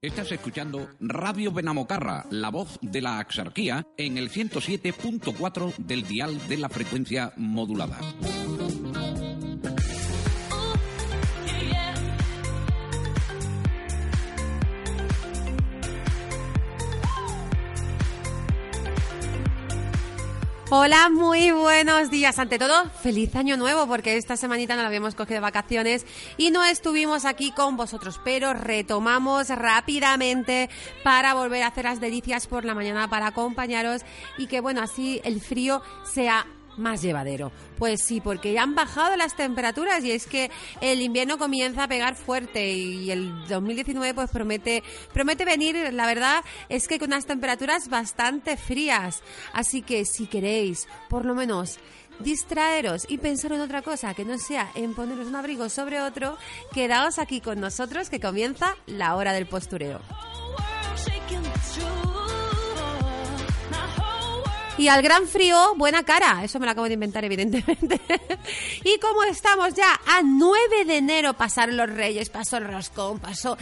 Estás escuchando Radio Benamocarra, la voz de la axarquía, en el 107.4 del dial de la frecuencia modulada. Hola, muy buenos días. Ante todo, feliz año nuevo, porque esta semanita no habíamos cogido vacaciones y no estuvimos aquí con vosotros, pero retomamos rápidamente para volver a hacer las delicias por la mañana para acompañaros y que, bueno, así el frío sea más llevadero. Pues sí, porque ya han bajado las temperaturas y es que el invierno comienza a pegar fuerte y el 2019 pues promete promete venir, la verdad es que con unas temperaturas bastante frías. Así que si queréis, por lo menos distraeros y pensar en otra cosa que no sea en poneros un abrigo sobre otro, quedaos aquí con nosotros que comienza la hora del postureo. Y al gran frío, buena cara. Eso me lo acabo de inventar, evidentemente. y como estamos ya a 9 de enero, pasaron los reyes, pasó el roscón, pasó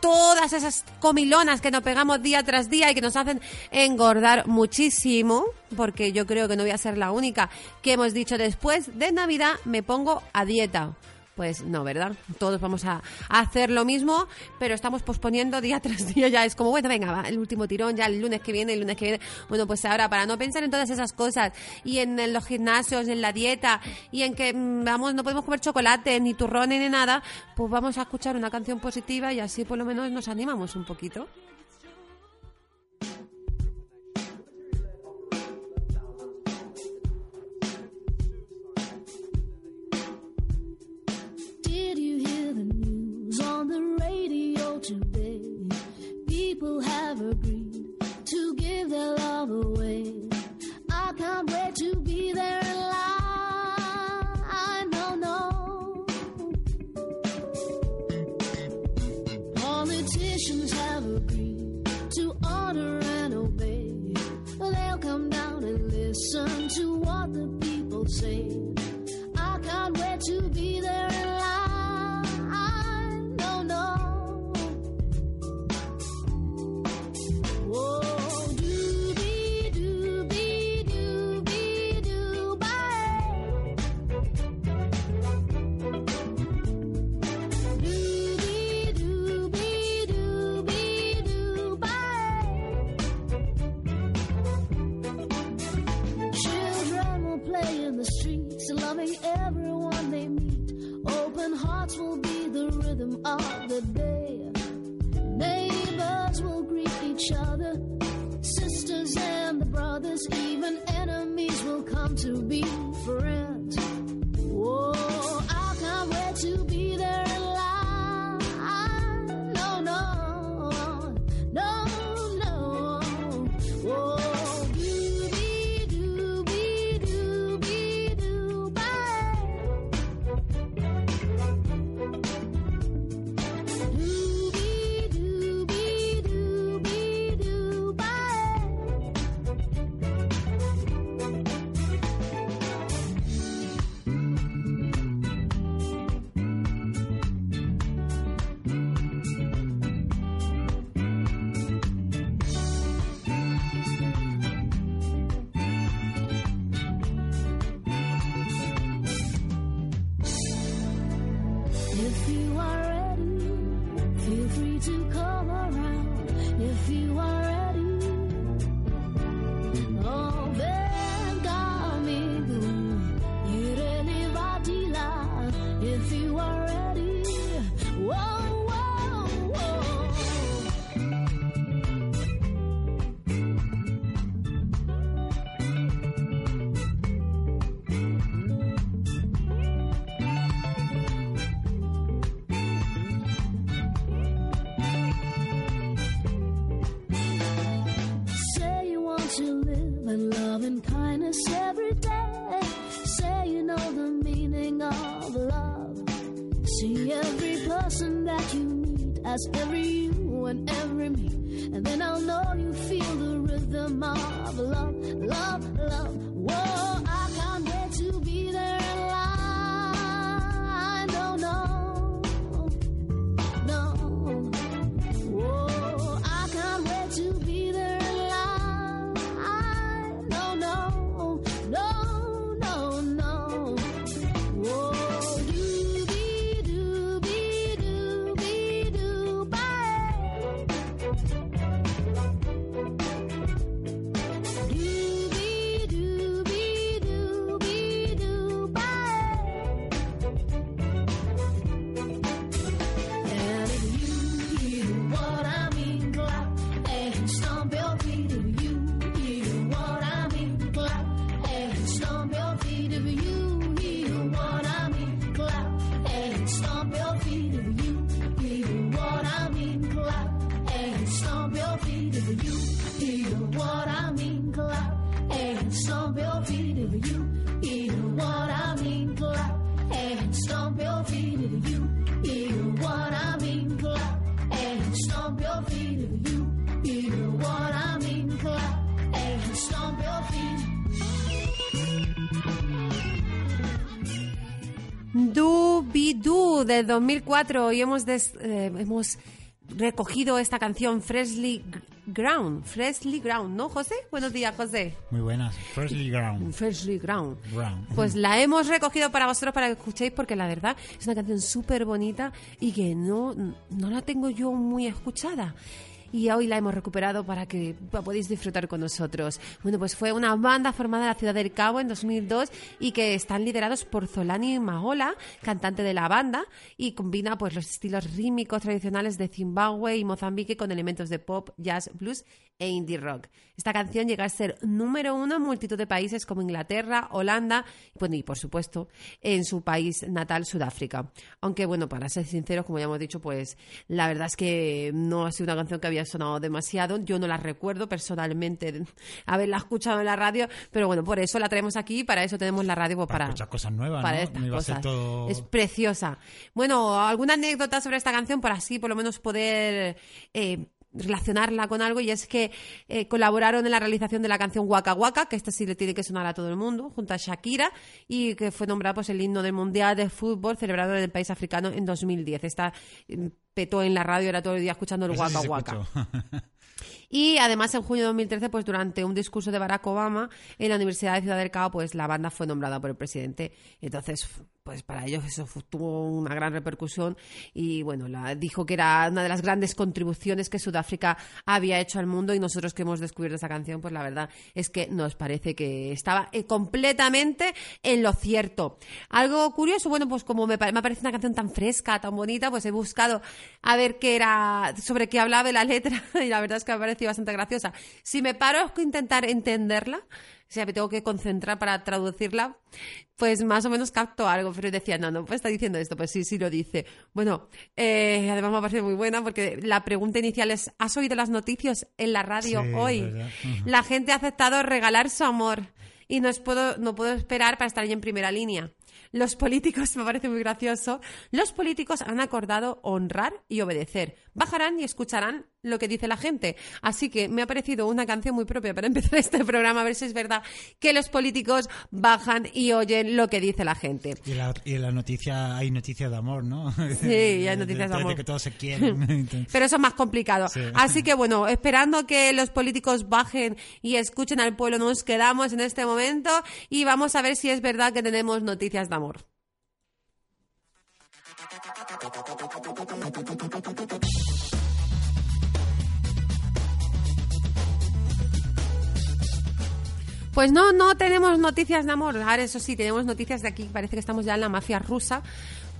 todas esas comilonas que nos pegamos día tras día y que nos hacen engordar muchísimo, porque yo creo que no voy a ser la única que hemos dicho después de Navidad me pongo a dieta. Pues no, ¿verdad? Todos vamos a, hacer lo mismo, pero estamos posponiendo día tras día. Ya es como, bueno, venga, va, el último tirón, ya el lunes que viene, el lunes que viene. Bueno, pues ahora, para no pensar en todas esas cosas y en, los gimnasios, en la dieta y en que, mm, vamos, no podemos comer chocolate, ni turrones, ni nada, pues vamos a escuchar una canción positiva y así por lo menos nos animamos un poquito. On the radio today. People have agreed to give their love away. I can't wait to be there in line. No, no. Politicians have agreed to honor and obey. They'll come down and listen to what the people say. I can't wait to be there in line. Loving everyone they meet. Open hearts will be the rhythm of the day. Neighbors will greet each other. Sisters and the brothers, even enemies will come to be del 2004 y hemos, des- eh, hemos recogido esta canción Freshly Ground. Freshly Ground, ¿no, José? Buenos días, José. Muy buenas. Freshly Ground. Freshly Ground. Ground. Pues la hemos recogido para vosotros para que escuchéis porque la verdad es una canción súper bonita y que no, no la tengo yo muy escuchada. Y hoy la hemos recuperado para que podéis disfrutar con nosotros. Bueno, pues fue una banda formada en la ciudad del Cabo en 2002 y que están liderados por Zolani Magola, cantante de la banda, y combina pues los estilos rítmicos tradicionales de Zimbabue y Mozambique con elementos de pop, jazz, blues e indie rock. Esta canción llega a ser número uno en multitud de países como Inglaterra, Holanda bueno, y por supuesto en su país natal, Sudáfrica. Aunque bueno, para ser sinceros, como ya hemos dicho, pues la verdad es que no ha sido una canción que había sonado demasiado. Yo no la recuerdo personalmente haberla escuchado en la radio, pero bueno, por eso la traemos aquí, para eso tenemos la radio pues, Para para, escuchar cosas nuevas, para ¿no? estas No cosas. todo- Es preciosa. Bueno, ¿alguna anécdota sobre esta canción? Por así, por lo menos poder eh, relacionarla con algo. Y es que eh, colaboraron en la realización de la canción Waka Waka, que esta sí le tiene que sonar a todo el mundo, junto a Shakira, y que fue nombrado pues, el himno del Mundial de Fútbol celebrado en el país africano en 2010. Esta eh, petó en la radio, era todo el día escuchando el sí Waka Waka. Y además en junio de 2013, pues durante un discurso de Barack Obama en la Universidad de Ciudad del Cabo, pues la banda fue nombrada por el presidente. Entonces, pues para ellos eso tuvo una gran repercusión y bueno, la, dijo que era una de las grandes contribuciones que Sudáfrica había hecho al mundo y nosotros que hemos descubierto esa canción, pues la verdad es que nos parece que estaba eh, completamente en lo cierto. Algo curioso, bueno, pues como me, me parece una canción tan fresca, tan bonita, pues he buscado a ver qué era, sobre qué hablaba la letra y la verdad es que me ha parecido bastante graciosa. Si me paro a intentar entenderla, o sea, me tengo que concentrar para traducirla, pues más o menos capto algo, pero decía, no, no, pues está diciendo esto, pues sí, sí lo dice. Bueno, eh, además me parece muy buena porque la pregunta inicial es, ¿has oído las noticias en la radio Sí, hoy? La gente ha aceptado regalar su amor y no, es- puedo, no puedo esperar para estar ahí en primera línea. Los políticos, me parece muy gracioso, los políticos han acordado honrar y obedecer. Bajarán y escucharán lo que dice la gente. Así que me ha parecido una canción muy propia para empezar este programa, a ver si es verdad que los políticos bajan y oyen lo que dice la gente. Y, la, y en la noticia hay noticias de amor, ¿no? Sí, hay noticias de amor. que todos se quieren. Pero eso es más complicado. Sí. Así que bueno, esperando que los políticos bajen y escuchen al pueblo, nos quedamos en este momento y vamos a ver si es verdad que tenemos noticias de amor. Pues no, no tenemos noticias de amor. Ahora, eso sí, tenemos noticias de aquí. Parece que estamos ya en la mafia rusa.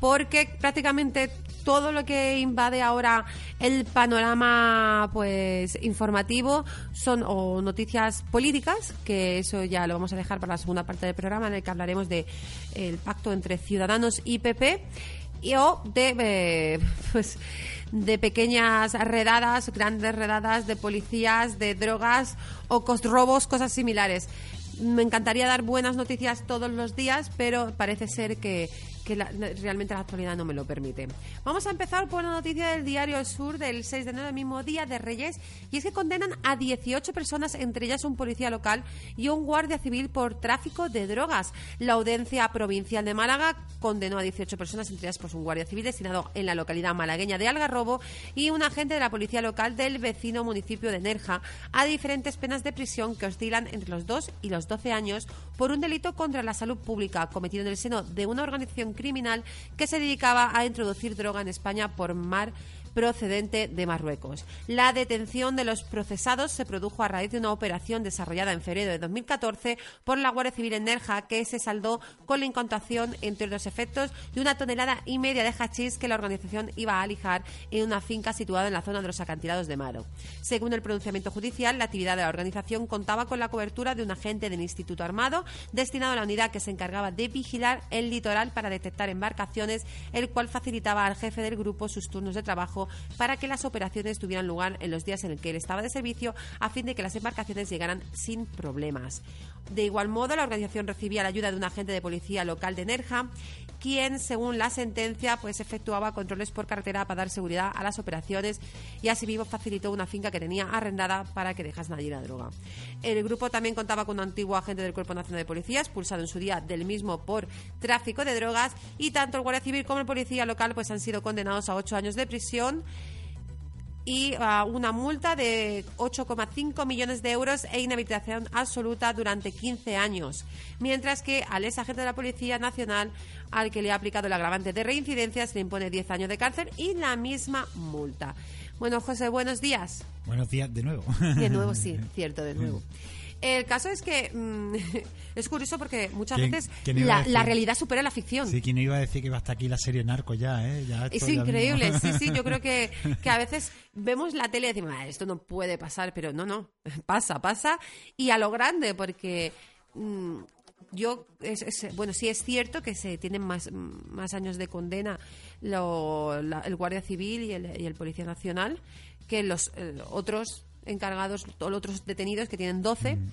Porque prácticamente todo lo que invade ahora el panorama pues informativo son o noticias políticas, que eso ya lo vamos a dejar para la segunda parte del programa, en el que hablaremos de el pacto entre Ciudadanos y PP y o de eh, pues de pequeñas redadas, grandes redadas de policías, de drogas o robos, cosas similares. Me encantaría dar buenas noticias todos los días, pero parece ser que, que la- la- realmente la actualidad no me lo permite. Vamos a empezar por una noticia del diario Sur del 6 de enero, el mismo día de Reyes, y es que condenan a 18 personas, entre ellas un policía local y un guardia civil por tráfico de drogas. La Audiencia Provincial de Málaga condenó a 18 personas, entre ellas pues, un guardia civil destinado en la localidad malagueña de Algarrobo y un agente de la policía local del vecino municipio de Nerja a diferentes penas de prisión que oscilan entre los 2 y los 12 años por un delito contra la salud pública cometido en el seno de una organización criminal que se dedicaba a introducir droga en España por mar procedente de Marruecos. La detención de los procesados se produjo a raíz de una operación desarrollada en febrero de 2014 por la Guardia Civil en Nerja que se saldó con la incautación, entre otros efectos, de una tonelada y media de hachís que la organización iba a alijar en una finca situada en la zona de los acantilados de Maro. Según el pronunciamiento judicial, la actividad de la organización contaba con la cobertura de un agente del Instituto Armado destinado a la unidad que se encargaba de vigilar el litoral para detectar embarcaciones, el cual facilitaba al jefe del grupo sus turnos de trabajo para que las operaciones tuvieran lugar en los días en el que él estaba de servicio a fin de que las embarcaciones llegaran sin problemas. De igual modo, la organización recibía la ayuda de un agente de policía local de Nerja, quien, según la sentencia, pues efectuaba controles por carretera para dar seguridad a las operaciones y asimismo facilitó una finca que tenía arrendada para que dejasen allí la droga. El grupo también contaba con un antiguo agente del Cuerpo Nacional de Policía, expulsado en su día del mismo por tráfico de drogas, y tanto el Guardia Civil como el policía local pues han sido condenados a ocho años de prisión y a una multa de 8,5 millones de euros e inhabilitación absoluta durante 15 años. Mientras que al ex agente de la Policía Nacional, al que le ha aplicado el agravante de reincidencia, se le impone 10 años de cárcel y la misma multa. Bueno, José, buenos días. Buenos días de nuevo. De nuevo, sí, cierto, de nuevo. El caso es que mm, es curioso porque muchas ¿Quién- veces quién iba a la, decir? la realidad supera la ficción. Sí, ¿quién iba a decir que iba hasta aquí la serie Narco ya, eh? Ya Es esto ya increíble, mismo. sí, sí, yo creo que, que a veces vemos la tele y decimos, "Ah, esto no puede pasar, pero no, no, pasa, pasa, y a lo grande, porque mm, yo, es- es- bueno, sí es cierto que se tienen más, más años de condena lo- la- el Guardia Civil y el, y el Policía Nacional que los eh, otros encargados, los otros detenidos que tienen 12. Mm.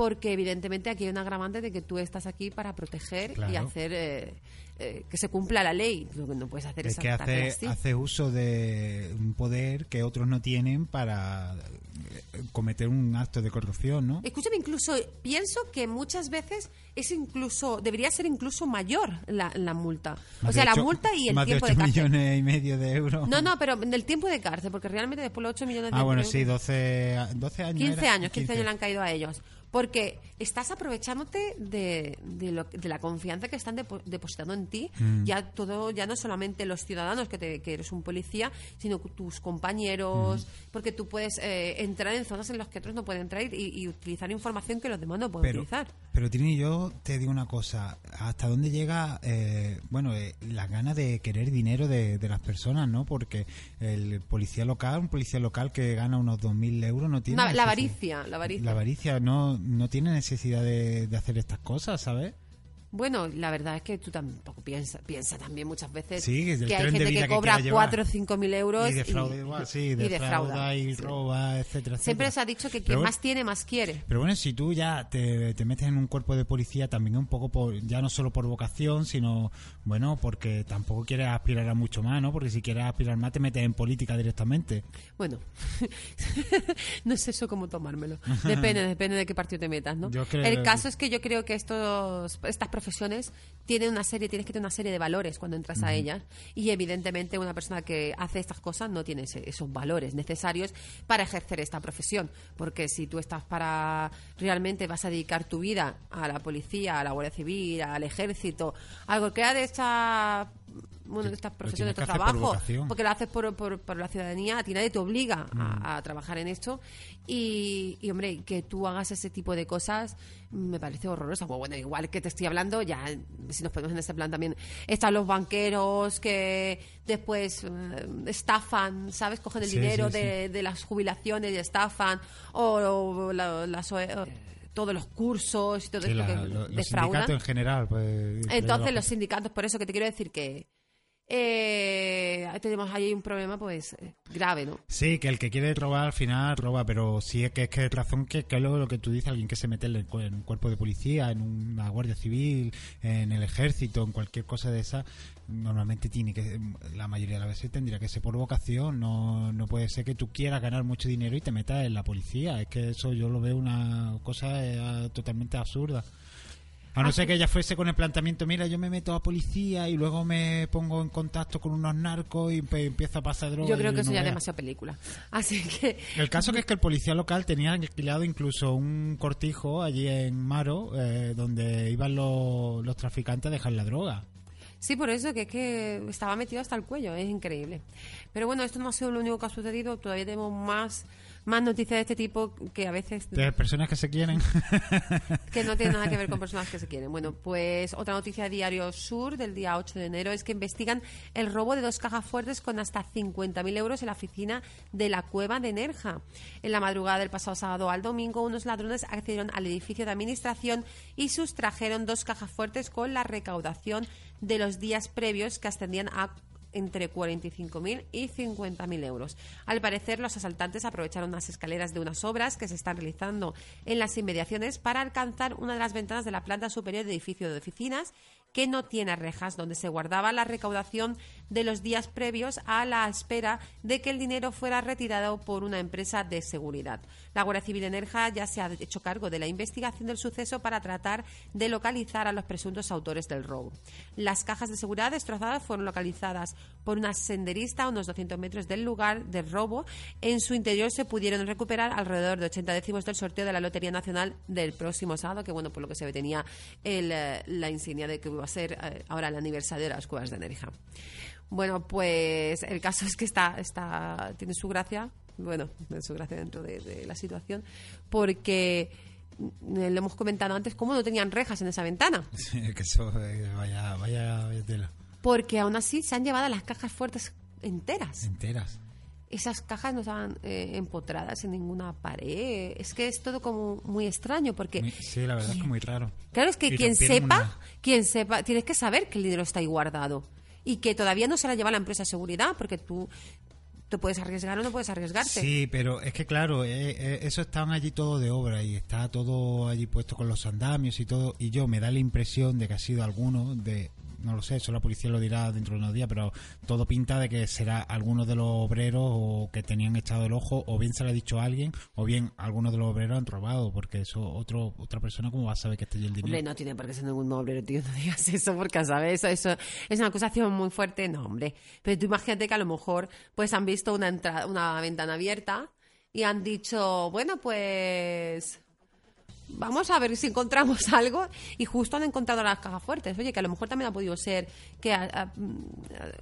Porque evidentemente aquí hay un agravante de que tú estás aquí para proteger y hacer eh, eh, que se cumpla la ley. Lo que no puedes hacer es, Es que hace, así. hace uso de un poder que otros no tienen para eh, cometer un acto de corrupción, ¿no? Escúchame, incluso pienso que muchas veces es incluso debería ser incluso mayor la, la multa. o sea, de la multa y el más tiempo de de, 8 cárcel. millones y medio de euros. No, no, pero en el tiempo de cárcel, porque realmente después los 8 millones de Ah, bueno, euros- sí, 12, a- 12 años. 15 era. años, 15 años le han caído a ellos. Porque estás aprovechándote de, de, lo- de la confianza que están depo- depositando en ti. Mm. Ya todo, ya no solamente los ciudadanos que, te- que eres un policía, sino tus compañeros, Mm. porque tú puedes eh, entrar en zonas en las que otros no pueden entrar y, y utilizar información que los demás no pueden Pero, utilizar. pero Trini, yo te digo una cosa. ¿Hasta dónde llega, eh, bueno, eh, las ganas de querer dinero de, de las personas, no? Porque el policía local, un policía local que gana unos 2.000 euros, no tiene... Una- la avaricia, la avaricia. La avaricia no, no tiene necesidad de, de hacer estas cosas, ¿sabes? Bueno, la verdad es que tú tampoco piensas piensa también muchas veces Sí, que que hay gente que que cobra llevar. 4 o 5 mil euros Y defrauda igual, sí, y defrauda y Sí. roba, etcétera, Siempre se ha dicho que quien más tiene, más quiere. Pero bueno, si tú ya te, te metes en un cuerpo de policía también un poco por, ya no solo por vocación, sino, bueno, porque tampoco quieres aspirar a mucho más, ¿no? Porque si quieres aspirar más te metes en política directamente. Bueno, no sé eso cómo tomármelo. Depende, depende de qué partido te metas, ¿no? Creo- El caso es que yo creo que estos, estas profesiones tienen una serie, tienes que tener una serie de valores cuando entras a ellas y evidentemente una persona que hace estas cosas no tiene ese- esos valores necesarios para ejercer esta profesión, porque si tú estás para realmente vas a dedicar tu vida a la policía, a la Guardia Civil, al ejército, algo que ha de esta bueno, de estas profesiones, estos por trabajos, vocación. porque lo haces por, por, por la ciudadanía, a ti nadie te obliga Mm. a, a trabajar en esto. Y, y, hombre, que tú hagas ese tipo de cosas me parece horroroso. Bueno, bueno, igual que te estoy hablando, ya si nos ponemos en ese plan también, están los banqueros que después eh, estafan, ¿sabes? Cogen el Sí, dinero sí, de, de las jubilaciones y estafan, o, o la- las o todos los cursos y todo Sí, esto la- que lo- los sindicatos en general, pues... Entonces los sindicatos, por eso que te quiero decir que eh, tenemos ahí un problema pues eh, grave, ¿no? Sí, que el que quiere robar al final roba, pero sí es que es que razón que, que lo, que tú dices, alguien que se mete en, en un cuerpo de policía, en una guardia civil, en el ejército, en cualquier cosa de esa, normalmente tiene que, la mayoría de las veces tendría que ser por vocación, no, no puede ser que tú quieras ganar mucho dinero y te metas en la policía, es que eso yo lo veo una cosa eh, totalmente absurda. A no ser que ella fuese con el planteamiento, mira, yo me meto a policía y luego me pongo en contacto con unos narcos y pe- empiezo a pasar drogas. Yo creo que eso no ya es veas. demasiado película. Así que El caso que es que el policía local tenía alquilado incluso un cortijo allí en Maro, eh, donde iban los, los traficantes a dejar la droga. sí, por eso que es que estaba metido hasta el cuello, es increíble. Pero bueno, esto no ha sido lo único que ha sucedido, todavía tenemos más más noticias de este tipo que a veces De personas que se quieren. que no tiene nada que ver con personas que se quieren. Bueno, pues otra noticia de Diario Sur del día 8 de enero es que investigan el robo de dos cajas fuertes con hasta 50.000 euros en la oficina de la cueva de Nerja. En la madrugada del pasado sábado al domingo, unos ladrones accedieron al edificio de administración y sustrajeron dos cajas fuertes con la recaudación de los días previos que ascendían a entre 45.000 y 50.000 euros. Al parecer, los asaltantes aprovecharon las escaleras de unas obras que se están realizando en las inmediaciones para alcanzar una de las ventanas de la planta superior del edificio de oficinas que no tiene rejas, donde se guardaba la recaudación de los días previos a la espera de que el dinero fuera retirado por una empresa de seguridad. La Guardia Civil de Nerja ya se ha hecho cargo de la investigación del suceso para tratar de localizar a los presuntos autores del robo. Las cajas de seguridad destrozadas fueron localizadas por una senderista a unos 200 metros del lugar del robo. En su interior se pudieron recuperar alrededor de 80 décimos del sorteo de la Lotería Nacional del próximo sábado, que bueno, por lo que se ve tenía el, eh, la insignia de que va a ser eh, ahora el aniversario de las cuevas de Nerja. Bueno, pues el caso es que está, está, tiene su gracia, bueno, tiene su gracia dentro de, de la situación, porque mm, lo hemos comentado antes, cómo no tenían rejas en esa ventana. Sí, que eso, eh, vaya, vaya, vaya tela. Porque aún así se han llevado las cajas fuertes enteras. Enteras. Esas cajas no estaban eh, empotradas en ninguna pared. Es que es todo como muy extraño porque... Muy- Sí, la verdad es que muy raro. Claro, es que Y quien sepa, una- quien sepa, tienes que saber que el dinero está ahí guardado y que todavía no se la lleva la empresa de seguridad porque tú te puedes arriesgar o no puedes arriesgarte. Sí, pero es que claro, eh, eh, eso estaban allí todo de obra y está todo allí puesto con los andamios y todo. Y yo me da la impresión de que ha sido alguno de, no lo sé, eso la policía lo dirá dentro de unos días, pero todo pinta de que será alguno de los obreros o que tenían echado el ojo, o bien se lo ha dicho alguien, o bien algunos de los obreros han robado, porque eso otro otra persona cómo va a saber que está el dinero. Hombre, no tiene por qué ser ningún obrero, tío. No digas eso porque, ¿sabes? Eso, eso es una acusación muy fuerte. No, hombre. Pero tú imagínate que a lo mejor pues han visto una, entrada, una ventana abierta y han dicho, bueno, pues vamos a ver si encontramos algo y justo han encontrado las cajas fuertes. Oye, que a lo mejor también ha podido ser que a- a- mm,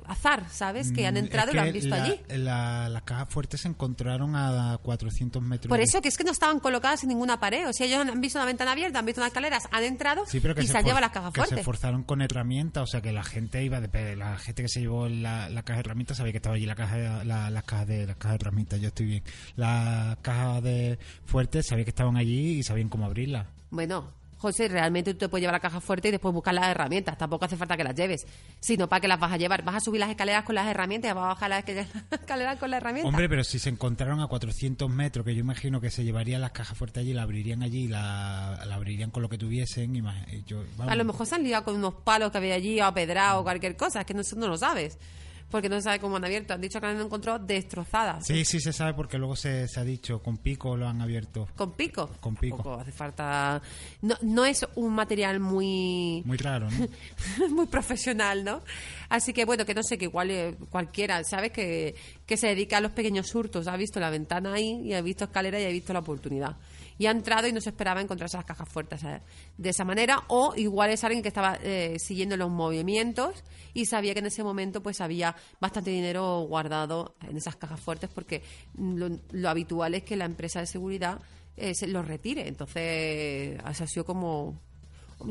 azar, ¿sabes? Que han Mm, entrado es y lo que han visto la- allí. la- las cajas fuertes se encontraron a 400 metros. Por eso que es que no estaban colocadas en ninguna pared. O sea, ellos han visto una ventana abierta, han visto unas escaleras, han entrado Sí, pero que y se, se han llevado las cajas que se fuertes. esforzaron con herramientas, o sea que la gente iba de la gente que se llevó la, la caja de herramientas sabía que estaba allí la caja la- las cajas de las cajas de herramientas, yo estoy bien. Las cajas de fuertes sabía que estaban allí y sabían cómo Bueno, José, realmente tú te puedes llevar la caja fuerte y después buscar las herramientas. Tampoco hace falta que las lleves, sino para que las vas a llevar. Vas a subir las escaleras con las herramientas y vas a bajar las escaleras con las herramientas. Hombre, pero si se encontraron a 400 metros, que yo imagino que se llevarían las cajas fuertes allí, la abrirían allí, y la, la abrirían con lo que tuviesen. y yo, a lo mejor se han liado con unos palos que había allí o pedrado o cualquier cosa. Es que no, no lo sabes. Porque no se sabe cómo han abierto. Han dicho que han encontrado destrozadas. Sí, sí se sabe porque luego se, se ha dicho, con pico lo han abierto. Con pico. Con pico. Tampoco hace falta. No, no es un material muy. Muy raro, ¿no? muy profesional, ¿no? Así que bueno, que no sé, que igual eh, cualquiera, ¿sabes? Que, que se dedica a los pequeños hurtos. Ha visto la ventana ahí y ha visto escalera y ha visto la oportunidad. Y ha entrado y no se esperaba encontrarse las cajas fuertes ¿sabes? de esa manera. O igual es alguien que estaba eh, siguiendo los movimientos y sabía que en ese momento pues había bastante dinero guardado en esas cajas fuertes porque lo, habitual es que la empresa de seguridad eh, se lo retire. Entonces, ha sido como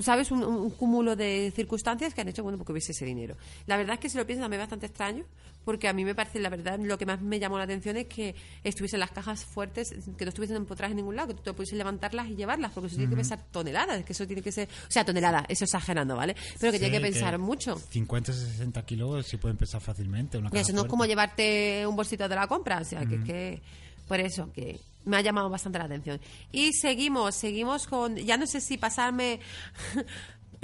¿sabes? Un, un cúmulo de circunstancias que han hecho, bueno, porque hubiese ese dinero. La verdad es que si lo piensas también es bastante extraño, porque a mí me parece, la verdad, lo que más me llamó la atención es que estuviesen las cajas fuertes, que no estuviesen empotradas en ningún lado, que tú te pudieses levantarlas y llevarlas, porque eso tiene que pesar toneladas, que eso tiene que ser, o sea, toneladas, eso exagerando, ¿vale? Pero que Sí, tiene que pensar mucho. 50, 60 kilos sí pueden pesar fácilmente. Una caja eso no es como llevarte un bolsito de la compra, o sea, que, que por eso que me ha llamado bastante la atención. Y seguimos, seguimos con, ya no sé si pasarme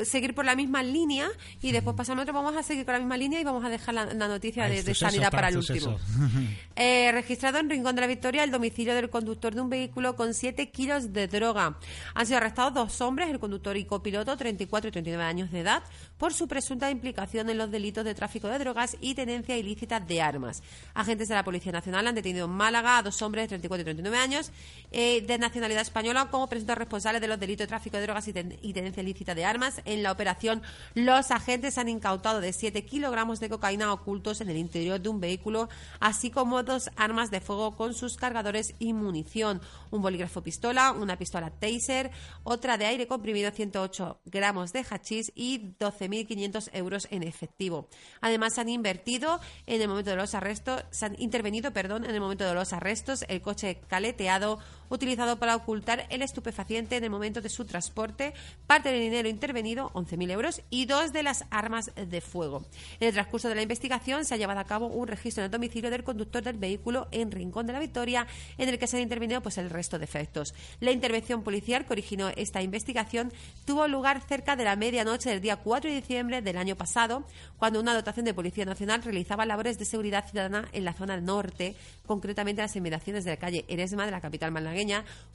seguir por la misma línea y después pasarme a otro, vamos a seguir con la misma línea y vamos a dejar la, la noticia de, de sanidad para el último. Eh, registrado en Rincón de la Victoria el domicilio del conductor de un vehículo con 7 kilos de droga. Han sido arrestados dos hombres, el conductor y copiloto, 34 y 39 años de edad, por su presunta implicación en los delitos de tráfico de drogas y tenencia ilícita de armas. Agentes de la Policía Nacional han detenido en Málaga a dos hombres de 34 y 39 años eh, de nacionalidad española como presuntos responsables de los delitos de tráfico de drogas y, ten- y tenencia ilícita de armas. En la operación, los agentes han incautado de 7 kilogramos de cocaína ocultos en el interior de un vehículo, así como dos armas de fuego con sus cargadores y munición, un bolígrafo pistola, una pistola taser, otra de aire comprimido, 108 gramos de hachís y 12.500 euros en efectivo. Además, han invertido en el momento de los arrestos, se han intervenido, perdón, en el momento de los arrestos, el coche caleteado, utilizado para ocultar el estupefaciente en el momento de su transporte, parte del dinero intervenido, 11.000 euros, y dos de las armas de fuego. En el transcurso de la investigación se ha llevado a cabo un registro en el domicilio del conductor del vehículo en Rincón de la Victoria, en el que se han intervenido pues, el resto de efectos. La intervención policial que originó esta investigación tuvo lugar cerca de la medianoche del día 4 de diciembre del año pasado, cuando una dotación de Policía Nacional realizaba labores de seguridad ciudadana en la zona norte, concretamente en las inmediaciones de la calle Eresma de la capital malagueña,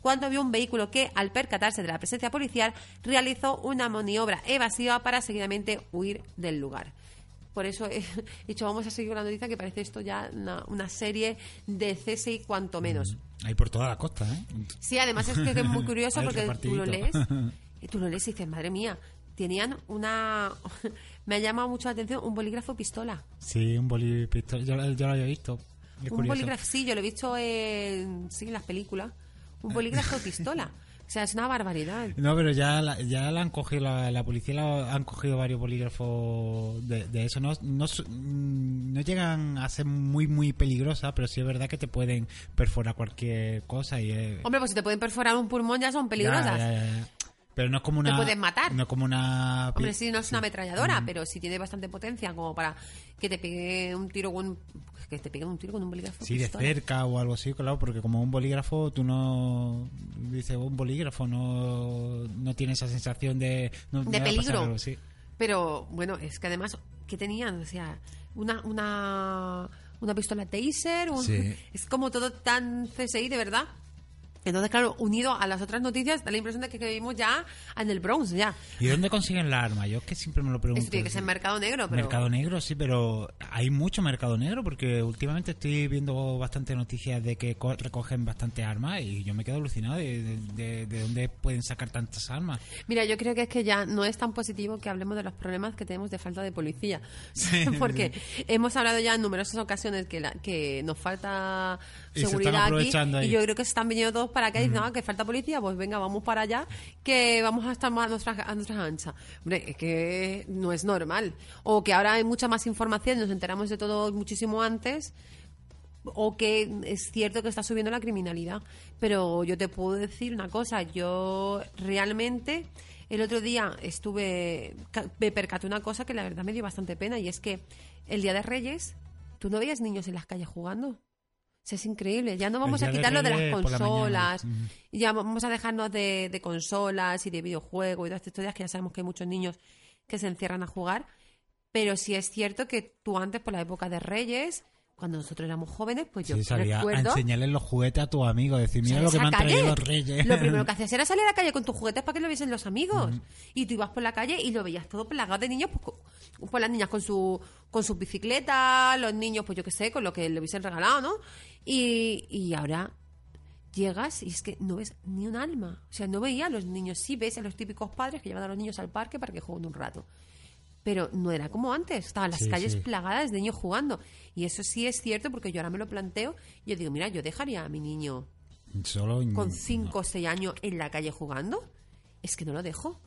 cuando vio un vehículo que, al percatarse de la presencia policial, realizó una maniobra evasiva para seguidamente huir del lugar. Por eso he dicho, vamos a seguir con la noticia que parece esto ya una, una serie de CSI cuanto menos. Ahí por toda la costa, ¿eh? Sí, además es que es muy curioso Hay porque tú lo lees y tú lo lees y dices, madre mía, tenían una... Me ha llamado mucho la atención un bolígrafo pistola. Sí, un bolígrafo. Yo, yo lo había visto. Es un bolígrafo, sí, yo lo he visto en, sí, en las películas. Un bolígrafo pistola. O sea, es una barbaridad. No, pero ya la, ya la han cogido, la, la policía la, han cogido varios bolígrafos de, de eso. No, mm, no llegan a ser muy, muy peligrosas, pero sí es verdad que te pueden perforar cualquier cosa y es- Hombre, pues si te pueden perforar un pulmón ya son peligrosas. Ya, ya, ya. Pero no es como una... pueden matar. No es como una... Hombre, sí, no es una ametralladora, pero si tiene bastante potencia como para que te pegue un tiro con que te pegue un tiro con un bolígrafo. Sí, de cerca o algo así, claro, porque como un bolígrafo, tú no... Dices, un bolígrafo no, no tiene esa sensación de... no- De peligro. algo, sí. Pero bueno, es que además, ¿qué tenían? O sea, una, una, una pistola taser, un- Sí. es como todo tan CSI de verdad. Entonces, claro, unido a las otras noticias, da la impresión de que vivimos ya en el Bronx, ya. ¿Y dónde consiguen la arma? Yo es que siempre me lo pregunto. Esto tiene que ser mercado negro, pero... Mercado negro, sí, pero hay mucho mercado negro porque últimamente estoy viendo bastante noticias de que co- recogen bastantes armas y yo me quedo alucinado de, de, de- de dónde pueden sacar tantas armas. Mira, yo creo que es que ya no es tan positivo que hablemos de los problemas que tenemos de falta de policía. Porque hemos hablado ya en numerosas ocasiones que, la- que nos falta Y se seguridad aquí. aprovechando ahí. Y yo creo que se están viniendo todos para acá y dicen, "Ah, que falta policía, pues venga, vamos para allá, que vamos a estar más a nuestras, a nuestras anchas. Hombre, es que no es normal. O que ahora hay mucha más información, nos enteramos de todo muchísimo antes o que es cierto que está subiendo la criminalidad. Pero yo te puedo decir una cosa, yo realmente el otro día estuve, me percaté una cosa que la verdad me dio bastante pena y es que el Día de Reyes, tú no veías niños en las calles jugando. Es increíble. Ya no vamos a quitarlo de las la consolas. Ya vamos a dejarnos de, de consolas y de videojuegos y todas estas historias que ya sabemos que hay muchos niños que se encierran a jugar. Pero sí es cierto que tú antes, por la época de Reyes, cuando nosotros éramos jóvenes, pues yo Sí, salía a recuerdo... enseñarles los juguetes a tus amigos, decir, mira lo ¿Sales que me a han calle? traído los reyes. Lo primero que hacías era salir a la calle con tus juguetes para que lo viesen los amigos. Y tú ibas por la calle y lo veías todo plagado de niños, pues, con- pues las niñas con su con sus bicicletas, los niños, pues yo qué sé, con lo que le hubiesen regalado, ¿no? Y, y ahora llegas y es que no ves ni un alma. O sea, no veía a los niños. Sí ves a los típicos padres que llevan a los niños al parque para que jueguen un rato. Pero no era como antes. Estaban las Sí, calles sí. plagadas de niños jugando. Y eso sí es cierto porque yo ahora me lo planteo. Yo digo, mira, yo dejaría a mi niño Solo con 5 o 6 años en la calle jugando, es que no lo dejo.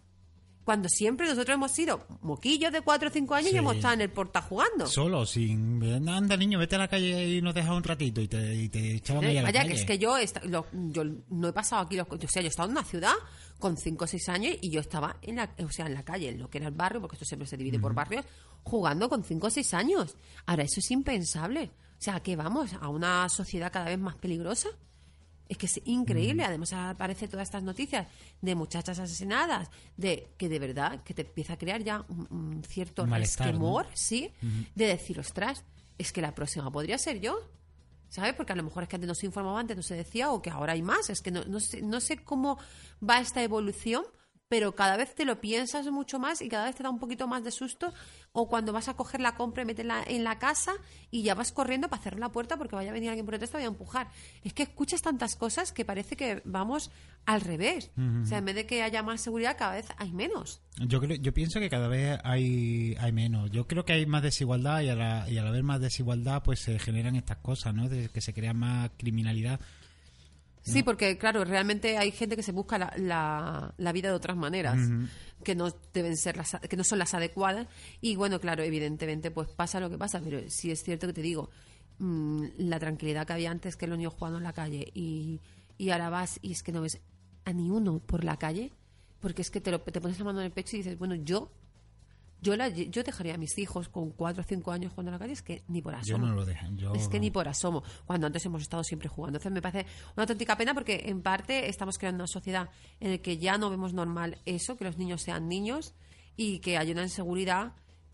Cuando siempre nosotros hemos sido moquillos de 4 o 5 años Sí. y hemos estado en el porta jugando. Solo, sin... Anda, niño, vete a la calle y nos dejas un ratito y te, y te echaban ahí a la Vaya, que calle. es que yo, esta- lo- yo no he pasado aquí, los, o sea, yo he estado en una ciudad con 5 o 6 años y yo estaba en la, o sea, en la calle, en lo que era el barrio, porque esto siempre se divide por barrios, jugando con 5 o 6 años. Ahora, eso es impensable. O sea, que vamos a una sociedad cada vez más peligrosa. Es que es increíble. Además aparecen todas estas noticias de muchachas asesinadas, de que de verdad que te empieza a crear ya un, un cierto malestar, ¿sí? De decir, ostras, es que la próxima podría ser yo. ¿Sabes? Porque a lo mejor es que antes no se informaba, antes no se decía, o que ahora hay más. Es que no, no, sé, no sé cómo va esta evolución, pero cada vez te lo piensas mucho más y cada vez te da un poquito más de susto. O cuando vas a coger la compra y meterla en la casa y ya vas corriendo para cerrar la puerta porque vaya a venir alguien por detrás y te vaya a empujar. Es que escuchas tantas cosas que parece que vamos al revés. O sea, en vez de que haya más seguridad, cada vez hay menos. Yo creo, yo pienso que cada vez hay, hay menos. Yo creo que hay más desigualdad y, a la- y al haber más desigualdad pues se generan estas cosas, ¿no? De que se crea más criminalidad. Sí, porque claro, realmente hay gente que se busca la, la, la vida de otras maneras que no deben ser las que no son las adecuadas. Y bueno, claro, evidentemente pues pasa lo que pasa, pero sí es cierto que te digo mm, la tranquilidad que había antes que los niños jugando en la calle y, y ahora vas y es que no ves a ni uno por la calle, porque es que te, lo, te pones la mano en el pecho y dices, bueno, yo yo, la, yo dejaría a mis hijos con 4 o 5 años jugando a la calle, es que ni por asomo. Yo no lo dejan. Yo, es que ni por asomo, cuando antes hemos estado siempre jugando. Entonces me parece una auténtica pena porque en parte estamos creando una sociedad en la que ya no vemos normal eso, que los niños sean niños y que haya una inseguridad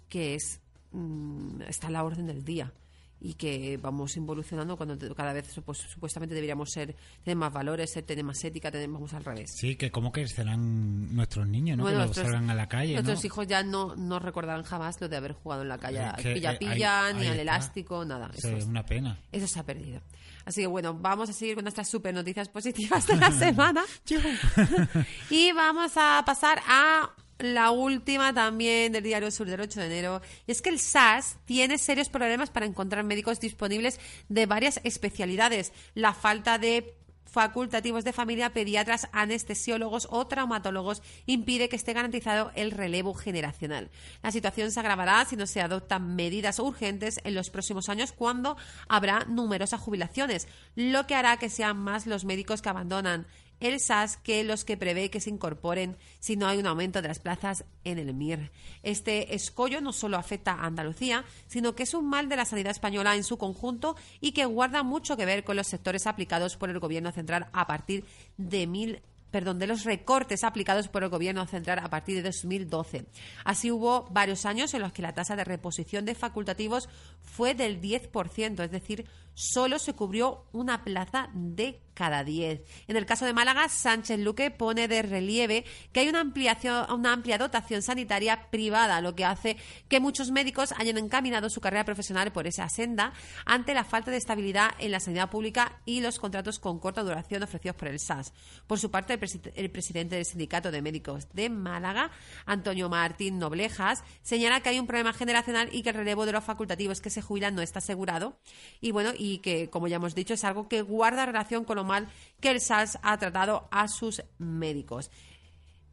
que es mm, está a la orden del día y que vamos involucionando cuando cada vez pues, supuestamente deberíamos ser tener más valores, ser, tener más ética, tener, vamos al revés. Sí, que cómo crecerán nuestros niños, ¿no? Bueno, que nuestros- salgan a la calle, ¿no? Nuestros hijos ya no, no recordarán jamás lo de haber jugado en la calle Es que, pilla-pilla, ahí- ni ahí al está. elástico, nada. Eso, es es- una pena. eso se ha perdido. Así que bueno, vamos a seguir con nuestras super noticias positivas de la semana. y vamos a pasar a la última también del Diario Sur del 8 de enero. Y es que el SAS tiene serios problemas para encontrar médicos disponibles de varias especialidades. La falta de facultativos de familia, pediatras, anestesiólogos o traumatólogos impide que esté garantizado el relevo generacional. La situación se agravará si no se adoptan medidas urgentes en los próximos años cuando habrá numerosas jubilaciones, lo que hará que sean más los médicos que abandonan el SAS que los que prevé que se incorporen si no hay un aumento de las plazas en el MIR. Este escollo no solo afecta a Andalucía, sino que es un mal de la sanidad española en su conjunto y que guarda mucho que ver con los sectores aplicados por el Gobierno central a partir de mil perdón, de los recortes aplicados por el Gobierno central a partir de 2012. Así hubo varios años en los que la tasa de reposición de facultativos fue del 10%, es decir, solo se cubrió una plaza de cada 10. En el caso de Málaga, Sánchez Luque pone de relieve que hay una, ampliación, una amplia dotación sanitaria privada, lo que hace que muchos médicos hayan encaminado su carrera profesional por esa senda ante la falta de estabilidad en la sanidad pública y los contratos con corta duración ofrecidos por el SAS. Por su parte, el, presi- el presidente del Sindicato de Médicos de Málaga, Antonio Martín Noblejas, señala que hay un problema generacional y que el relevo de los facultativos que se jubilan no está asegurado. Y bueno, y que, como ya hemos dicho, es algo que guarda relación con lo mal que el SAS ha tratado a sus médicos.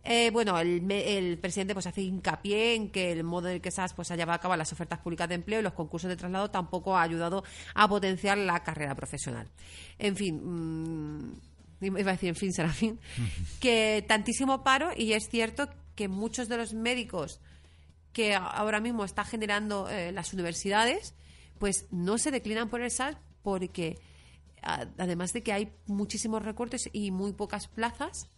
Eh, bueno, el, presidente pues hace hincapié en que el modo en el que SAS pues, ha llevado a cabo las ofertas públicas de empleo y los concursos de traslado tampoco ha ayudado a potenciar la carrera profesional. En fin, mm, iba a decir en fin, será fin, que tantísimo paro y es cierto que muchos de los médicos que ahora mismo está generando eh, las universidades, pues no se declinan por el SAS porque además de que hay muchísimos recortes y muy pocas plazas,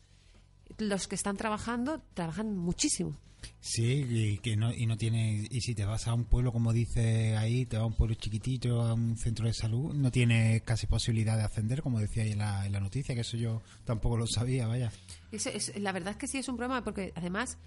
los que están trabajando trabajan muchísimo. Sí, y que no, y no tiene, y si te vas a un pueblo, como dice ahí, te vas a un pueblo chiquitito, a un centro de salud, no tiene casi posibilidad de ascender, como decía ahí en la, en la noticia, que eso yo tampoco lo sabía, vaya. Es- la verdad es que sí es un problema porque además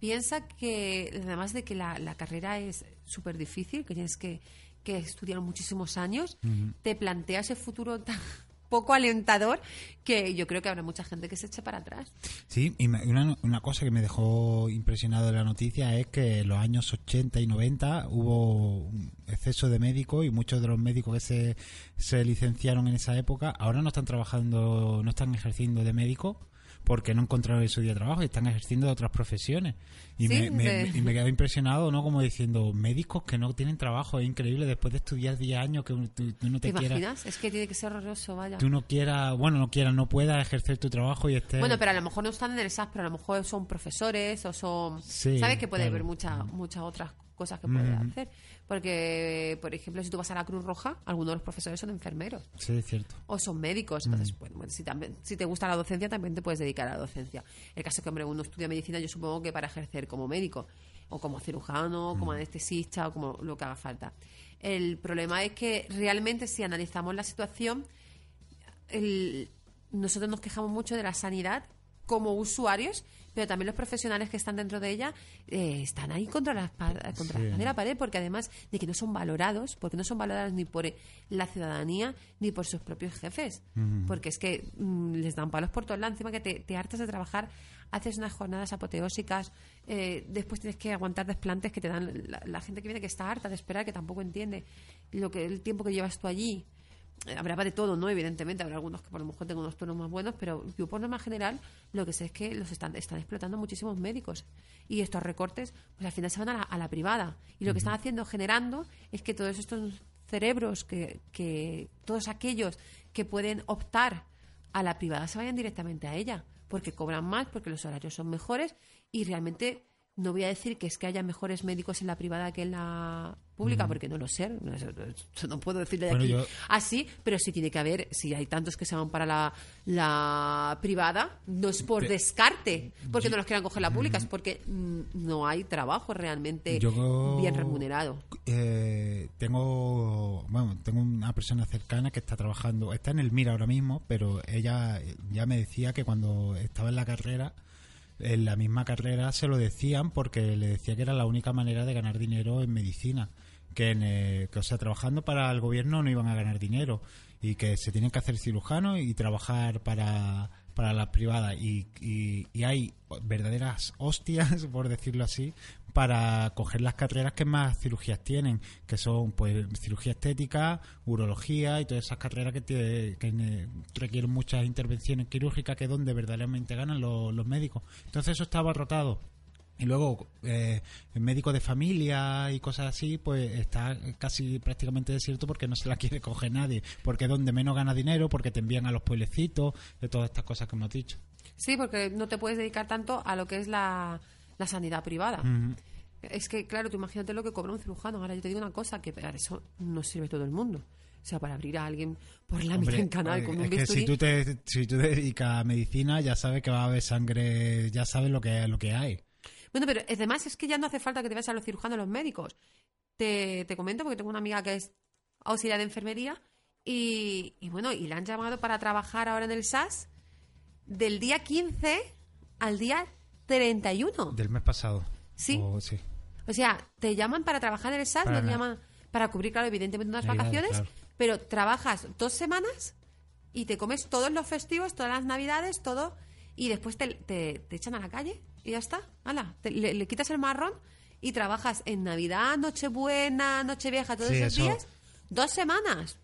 piensa que además de que la, la carrera es súper difícil, que tienes que, que estudiar muchísimos años, te plantea ese futuro tan poco alentador que yo creo que habrá mucha gente que se eche para atrás. Sí, y una, una cosa que me dejó impresionado de la noticia es que en los años 80 y 90 hubo un exceso de médicos y muchos de los médicos que se, se licenciaron en esa época ahora no están trabajando, no están ejerciendo de médico porque no encontraron su día de trabajo y están ejerciendo de otras profesiones. Y, Sí, me, y me quedé impresionado, ¿no? Como diciendo, médicos que no tienen trabajo, es increíble después de estudiar 10 años que tú, tú no ¿Te, te, quieras, imaginas? Es que tiene que ser horroroso, vaya. tú no quieras, bueno, no quieras, no puedas ejercer tu trabajo y estés... Bueno, pero a lo mejor no están en el SAS, pero a lo mejor son profesores o son... Sí, ¿Sabes que puede claro. haber muchas muchas otras cosas que puede hacer? Porque, por ejemplo, si tú vas a la Cruz Roja, algunos de los profesores son enfermeros Sí, es cierto. o son médicos. Entonces, bueno, bueno, si, también, si te gusta la docencia, también te puedes dedicar a la docencia. El caso es que, hombre, uno estudia medicina, yo supongo que para ejercer como médico, o como cirujano, o como anestesista, o como lo que haga falta. El problema es que realmente, si analizamos la situación, el- nosotros nos quejamos mucho de la sanidad como usuarios, pero también los profesionales que están dentro de ella eh, están ahí contra la, contra la Sí. pared, porque además de que no son valorados, porque no son valorados ni por eh, la ciudadanía ni por sus propios jefes, porque es que mm, les dan palos por todos lados, encima que te, te hartas de trabajar, haces unas jornadas apoteósicas, eh, después tienes que aguantar desplantes que te dan la, la gente que viene que está harta de esperar, que tampoco entiende lo que el tiempo que llevas tú allí habrá de todo, ¿no? Evidentemente, habrá algunos que por lo mejor tengan unos turnos más buenos, pero yo por norma general lo que sé es que los están, están explotando muchísimos médicos. Y estos recortes, pues al final se van a la, a la privada. Y lo que están haciendo, generando, es que todos estos cerebros, que, que todos aquellos que pueden optar a la privada se vayan directamente a ella, porque cobran más, porque los horarios son mejores y realmente no voy a decir que es que haya mejores médicos en la privada que en la pública, porque no lo sé, no, no puedo decirle de Bueno, aquí. yo- así, pero sí tiene que haber, si hay tantos que se van para la, la privada, no es por descarte, porque no los quieran coger la pública, es porque mm, no hay trabajo realmente Yo- bien remunerado. Eh, tengo bueno tengo una persona cercana que está trabajando está en el Mira ahora mismo pero ella ya me decía que cuando estaba en la carrera en la misma carrera se lo decían porque le decía que era la única manera de ganar dinero en medicina que, en, eh, que o sea trabajando para el gobierno no iban a ganar dinero y que se tienen que hacer cirujanos y trabajar para para las privadas. Y, y, y hay verdaderas hostias por decirlo así para coger las carreras que más cirugías tienen que son pues cirugía estética urología y todas esas carreras que, tie- que ne- requieren muchas intervenciones quirúrgicas que es donde verdaderamente ganan los, médicos entonces eso está abarrotado y luego, eh, el médico de familia y cosas así, pues está casi prácticamente desierto porque no se la quiere coger nadie. Porque es donde menos gana dinero, porque te envían a los pueblecitos, de todas estas cosas que hemos dicho. Sí, porque no te puedes dedicar tanto a lo que es la, la sanidad privada. Es que, claro, tú imagínate lo que cobra un cirujano. Ahora yo te digo una cosa, que para eso no sirve todo el mundo. O sea, para abrir a alguien por la mitad en canal eh, con un es que si tú, te, si tú te dedicas a medicina, ya sabes que va a haber sangre, ya sabes lo que, lo que hay. Bueno, pero además es que ya no hace falta que te vayas a los cirujanos, a los médicos. Te, te comento porque tengo una amiga que es auxiliar de enfermería y, y bueno, y la han llamado para trabajar ahora en el SAS del día 15 al día 31. Del mes pasado. Sí. O- sí. O sea, te llaman para trabajar en el SAS, no te llaman para cubrir, claro, evidentemente unas vacaciones, claro. pero trabajas dos semanas y te comes todos los festivos, todas las navidades, todo, y después te, te- te echan a la calle y ya está. Hala, te- le, le quitas el marrón y trabajas en Navidad, Nochebuena, Nochevieja, todos Sí, esos eso- días, dos semanas.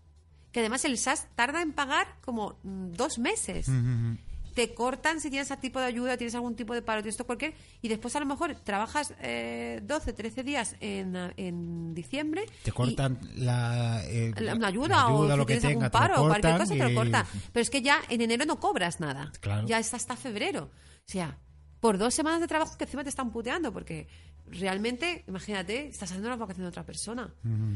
Que además el SAS tarda en pagar como mm, dos meses Ujú. Te cortan si tienes algún tipo de ayuda, tienes algún tipo de paro, tienes esto cualquier, y después a lo mejor trabajas eh, 12, 13 días en, en diciembre. Te cortan la, eh, la- la ayuda, o si lo que tienes algún tenga, te lo paro o cualquier cortan cosa te lo y- corta. Pero es que ya en enero no cobras nada. Claro. Ya está hasta febrero. O sea, por dos semanas de trabajo que encima te están puteando, porque realmente, imagínate, estás haciendo las vacaciones de otra persona.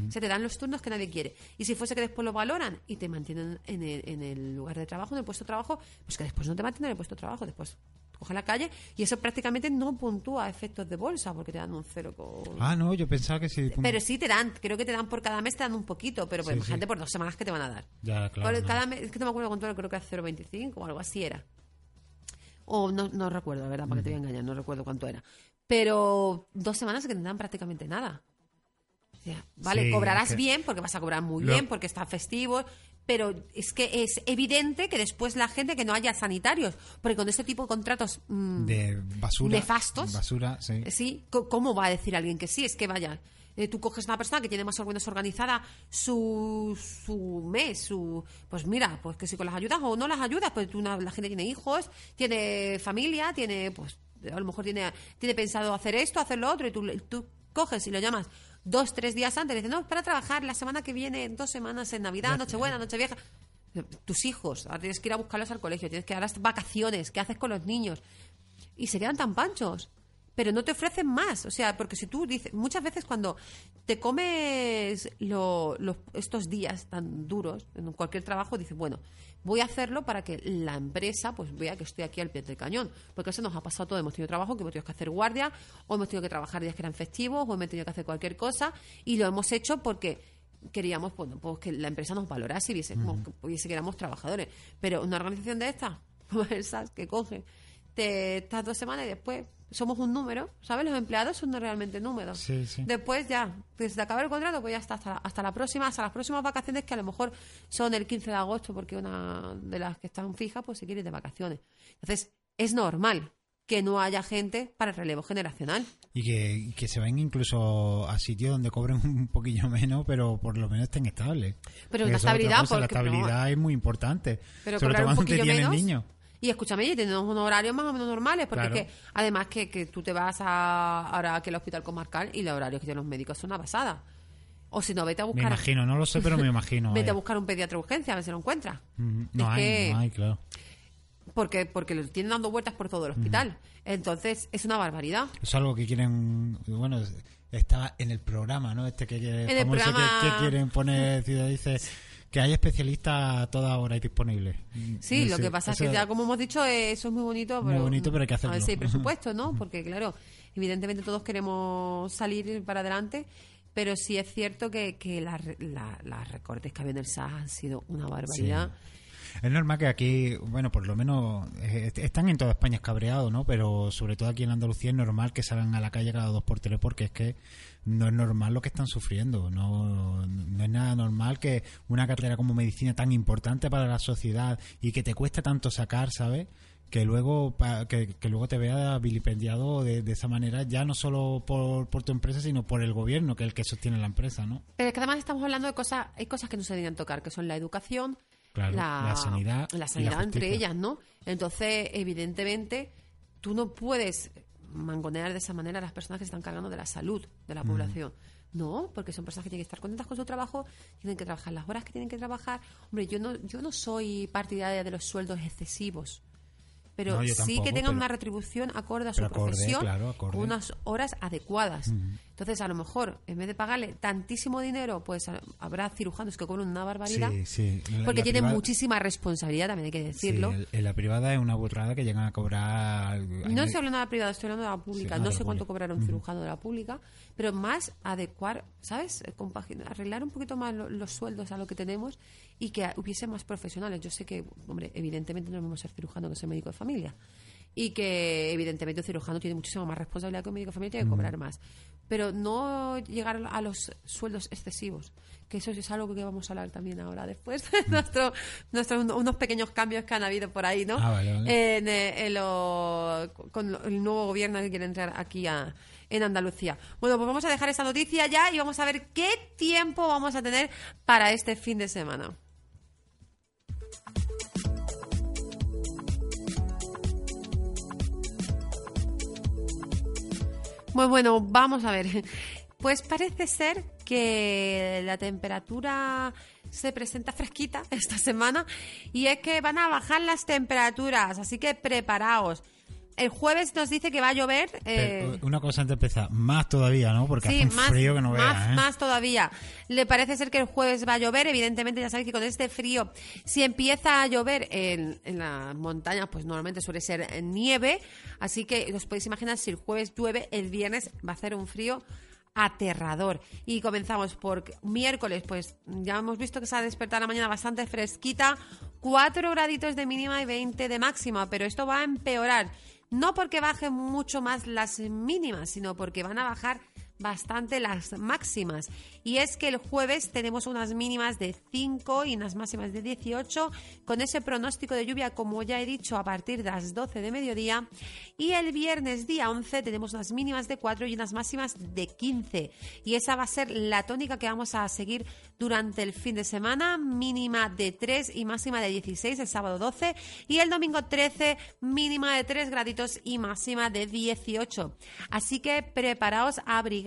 Se te dan los turnos que nadie quiere. Y si fuese que después lo valoran y te mantienen en el, en el lugar de trabajo, en el puesto de trabajo, pues que después no te mantienen en el puesto de trabajo, después coge la calle y eso prácticamente no puntúa efectos de bolsa porque te dan un cero con... Ah, no, yo pensaba que sí. Pero sí te dan, creo que te dan por cada mes, te dan un poquito, pero pues, Sí, imagínate sí. por dos semanas que te van a dar. Ya, claro. Por no. cada mes, es que no me acuerdo cuánto era, creo que era 0,25 o algo así era. O no, no recuerdo, la verdad, para que te voy a engañar, no recuerdo cuánto era. Pero dos semanas que te dan prácticamente nada. O sea, vale, Sí, cobrarás que- bien porque vas a cobrar muy Lo- bien, porque está festivo, pero es que es evidente que después la gente que no haya sanitarios, porque con este tipo de contratos mm, de basura. nefastos. Basura, sí. Sí, ¿cómo va a decir alguien que sí? Es que vaya, eh, tú coges una persona que tiene más o menos organizada su, su mes, su pues mira, pues que si con las ayudas o no las ayudas, pues tú una- la gente tiene hijos, tiene familia, tiene pues a lo mejor tiene, tiene pensado hacer esto, hacer lo otro, y tú, tú coges y lo llamas dos, tres días antes, le dices, no, para trabajar la semana que viene, en dos semanas en Navidad, Nochebuena, Nochevieja. Tus hijos, ahora tienes que ir a buscarlos al colegio, tienes que dar las vacaciones, ¿qué haces con los niños? y se quedan tan panchos. Pero no te ofrecen más. O sea, porque si tú dices, muchas veces cuando te comes lo- los- estos días tan duros en cualquier trabajo, dices, bueno, voy a hacerlo para que la empresa pues vea que estoy aquí al pie del cañón. Porque eso nos ha pasado todo. Hemos tenido trabajo que hemos tenido que hacer guardia, o hemos tenido que trabajar días que eran festivos, o hemos tenido que hacer cualquier cosa, y lo hemos hecho porque queríamos bueno, pues que la empresa nos valorase y viese, como que viese que éramos trabajadores. Pero una organización de esta, como el SAS, que coge te estás dos semanas y después somos un número, ¿sabes? Los empleados son realmente números. Sí, sí. Después ya, pues se acaba el contrato, pues ya está hasta, hasta la próxima, hasta las próximas vacaciones que a lo mejor son el 15 de agosto porque una de las que están fijas pues se quiere ir de vacaciones. Entonces, es normal que no haya gente para el relevo generacional. Y que, que se vayan incluso a sitios donde cobren un poquillo menos, pero por lo menos estén estables. Pero Que la estabilidad, cosa, La porque, pero- estabilidad es muy importante. Pero sobre todo un cuando te poquillo tienen menos. niños. Y escúchame, y tenemos unos horarios más o menos normales, porque Claro. es que además que, que tú te vas a, ahora aquí al hospital comarcal y los horarios que tienen los médicos son una pasada. O si no, vete a Me buscar. imagino, no lo sé, pero me imagino. Vete a eh. buscar un pediatra de urgencia a ver si lo encuentra. Mm, No Es hay, que- no hay, claro. Porque, porque lo tienen dando vueltas por todo el hospital. Entonces, es una barbaridad. Es algo que quieren, bueno, es- está en el programa, ¿no? Este que, que, En el que- programa- que, quieren poner, dice que hay especialistas a toda hora y disponibles. Sí, No lo sé, que pasa es que ya como hemos dicho, eh, eso es muy bonito. Muy Pero, bonito, pero hay que A hacerlo. ver si hay presupuesto, ¿no? Porque claro, evidentemente todos queremos salir para adelante, pero sí es cierto que, que las la- las recortes que ha habido en el SAS han sido una barbaridad. Es normal que aquí, bueno, por lo menos eh, están en toda España escabreados, ¿no? Pero sobre todo aquí en Andalucía es normal que salgan a la calle cada dos por tres porque es que no es normal lo que están sufriendo. No, no es nada normal que una carrera como medicina tan importante para la sociedad y que te cuesta tanto sacar, ¿sabes? Que luego, que, que luego te vea vilipendiado de, de esa manera, ya no solo por, por tu empresa, sino por el gobierno, que es el que sostiene la empresa, ¿no? Pero es que además estamos hablando de cosas, hay cosas que no se deberían tocar, que son la educación, Claro, la sanidad la la sanidad entre ellas, ¿no? Entonces, evidentemente, tú no puedes mangonear de esa manera a las personas que se están cargando de la salud de la población. No, porque son personas que tienen que estar contentas con su trabajo, tienen que trabajar las horas que tienen que trabajar. Hombre, yo no, yo no soy partidaria de los sueldos excesivos. Pero No, sí que tengan pero- una retribución acorde a su acorde, profesión claro, acorde. con unas horas adecuadas. Entonces, a lo mejor, en vez de pagarle tantísimo dinero, pues a- habrá cirujanos que cobran una barbaridad. Sí, sí. La- Porque la tienen privada- muchísima responsabilidad, también hay que decirlo. Sí, el- en la privada es una burrada que llegan a cobrar. No estoy hablando de la privada, estoy hablando de la pública. No sé cuánto cobrará un cirujano de la pública, pero más adecuar, ¿sabes? Arreglar un poquito más lo- los sueldos a lo que tenemos y que hubiese más profesionales. Yo sé que, hombre, evidentemente no lo mismo ser cirujano que ser médico de familia. Y que, evidentemente, un cirujano tiene muchísima más responsabilidad que un médico de familia y tiene que cobrar más. Pero no llegar a los sueldos excesivos, que eso es algo que vamos a hablar también ahora después de nuestro, nuestro- unos pequeños cambios que han habido por ahí, ¿no? Ah, vale, vale. en, eh, en lo- con el nuevo gobierno que quiere entrar aquí a- en Andalucía. Bueno, pues vamos a dejar esta noticia ya y vamos a ver qué tiempo vamos a tener para este fin de semana. Pues bueno, vamos a ver. Pues parece ser que la temperatura se presenta fresquita esta semana y es que van a bajar las temperaturas, así que preparaos. El jueves nos dice que va a llover. Eh, una cosa antes de empezar, más todavía, ¿no? Porque hace un frío que no más, veas, ¿eh? más todavía. Le parece ser que el jueves va a llover. Evidentemente, ya sabéis que con este frío, si empieza a llover en, en las montañas, pues normalmente suele ser nieve. Así que os podéis imaginar, si el jueves llueve, el viernes va a hacer un frío aterrador. Y comenzamos por miércoles, pues ya hemos visto que se ha despertado la mañana bastante fresquita, 4 graditos de mínima y 20 de máxima, pero esto va a empeorar. No porque bajen mucho más las mínimas, sino porque van a bajar bastante las máximas. Y es que el jueves tenemos unas mínimas de 5 y unas máximas de 18, con ese pronóstico de lluvia, como ya he dicho, a partir de las 12 de mediodía. Y el viernes día 11 tenemos unas mínimas de 4 y unas máximas de 15. Y esa va a ser la tónica que vamos a seguir durante el fin de semana, mínima de 3 y máxima de 16 el sábado 12 y el domingo 13 mínima de 3 graditos y máxima de 18. Así que preparaos,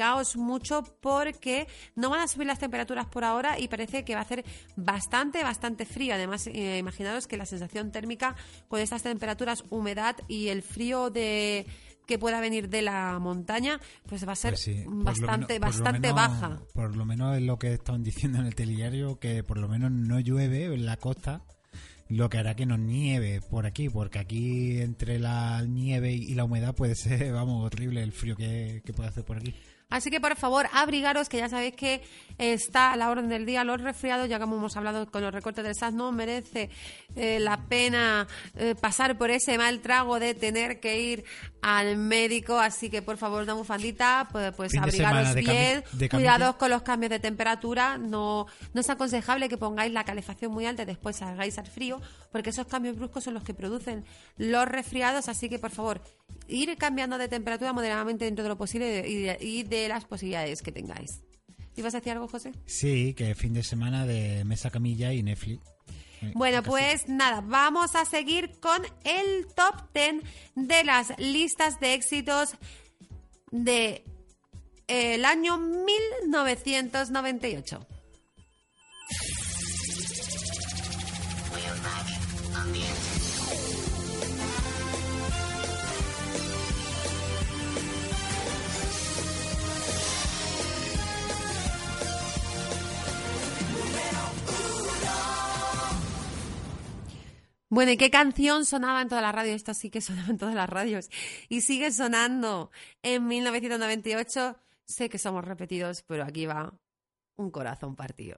abrigaos mucho porque no van a subir las temperaturas por ahora y parece que va a hacer bastante, bastante frío. Además, eh, imaginaros que la sensación térmica con estas temperaturas, humedad y el frío de que pueda venir de la montaña, pues va a ser Pues sí, bastante, menos- bastante menos- baja. Por lo menos es lo que estaban diciendo en el telediario, que por lo menos no llueve en la costa, lo que hará que no nieve por aquí, porque aquí entre la nieve y la humedad puede ser, vamos, horrible el frío que, que puede hacer por aquí. Así que por favor, abrigaros, que ya sabéis que está a la orden del día los resfriados, ya como hemos hablado con los recortes del SAS, no merece eh, la pena eh, pasar por ese mal trago de tener que ir al médico, así que por favor, una bufandita, pues, pues abrigaros bien, cuidados con los cambios de temperatura, no, no es aconsejable que pongáis la calefacción muy alta y después salgáis al frío, porque esos cambios bruscos son los que producen los resfriados, así que por favor, ir cambiando de temperatura moderadamente dentro de lo posible y de, y de las posibilidades que tengáis. ¿Ibas a decir algo, José? Sí, que fin de semana de mesa camilla y Netflix. Eh, Bueno, pues nada, vamos a seguir con el top 10 de las listas de éxitos de el año 1998. Bueno, ¿y qué canción sonaba en todas las radios? Esto sí que sonaba en todas las radios. Y sigue sonando en 1998. Sé que somos repetidos, pero aquí va un corazón partido.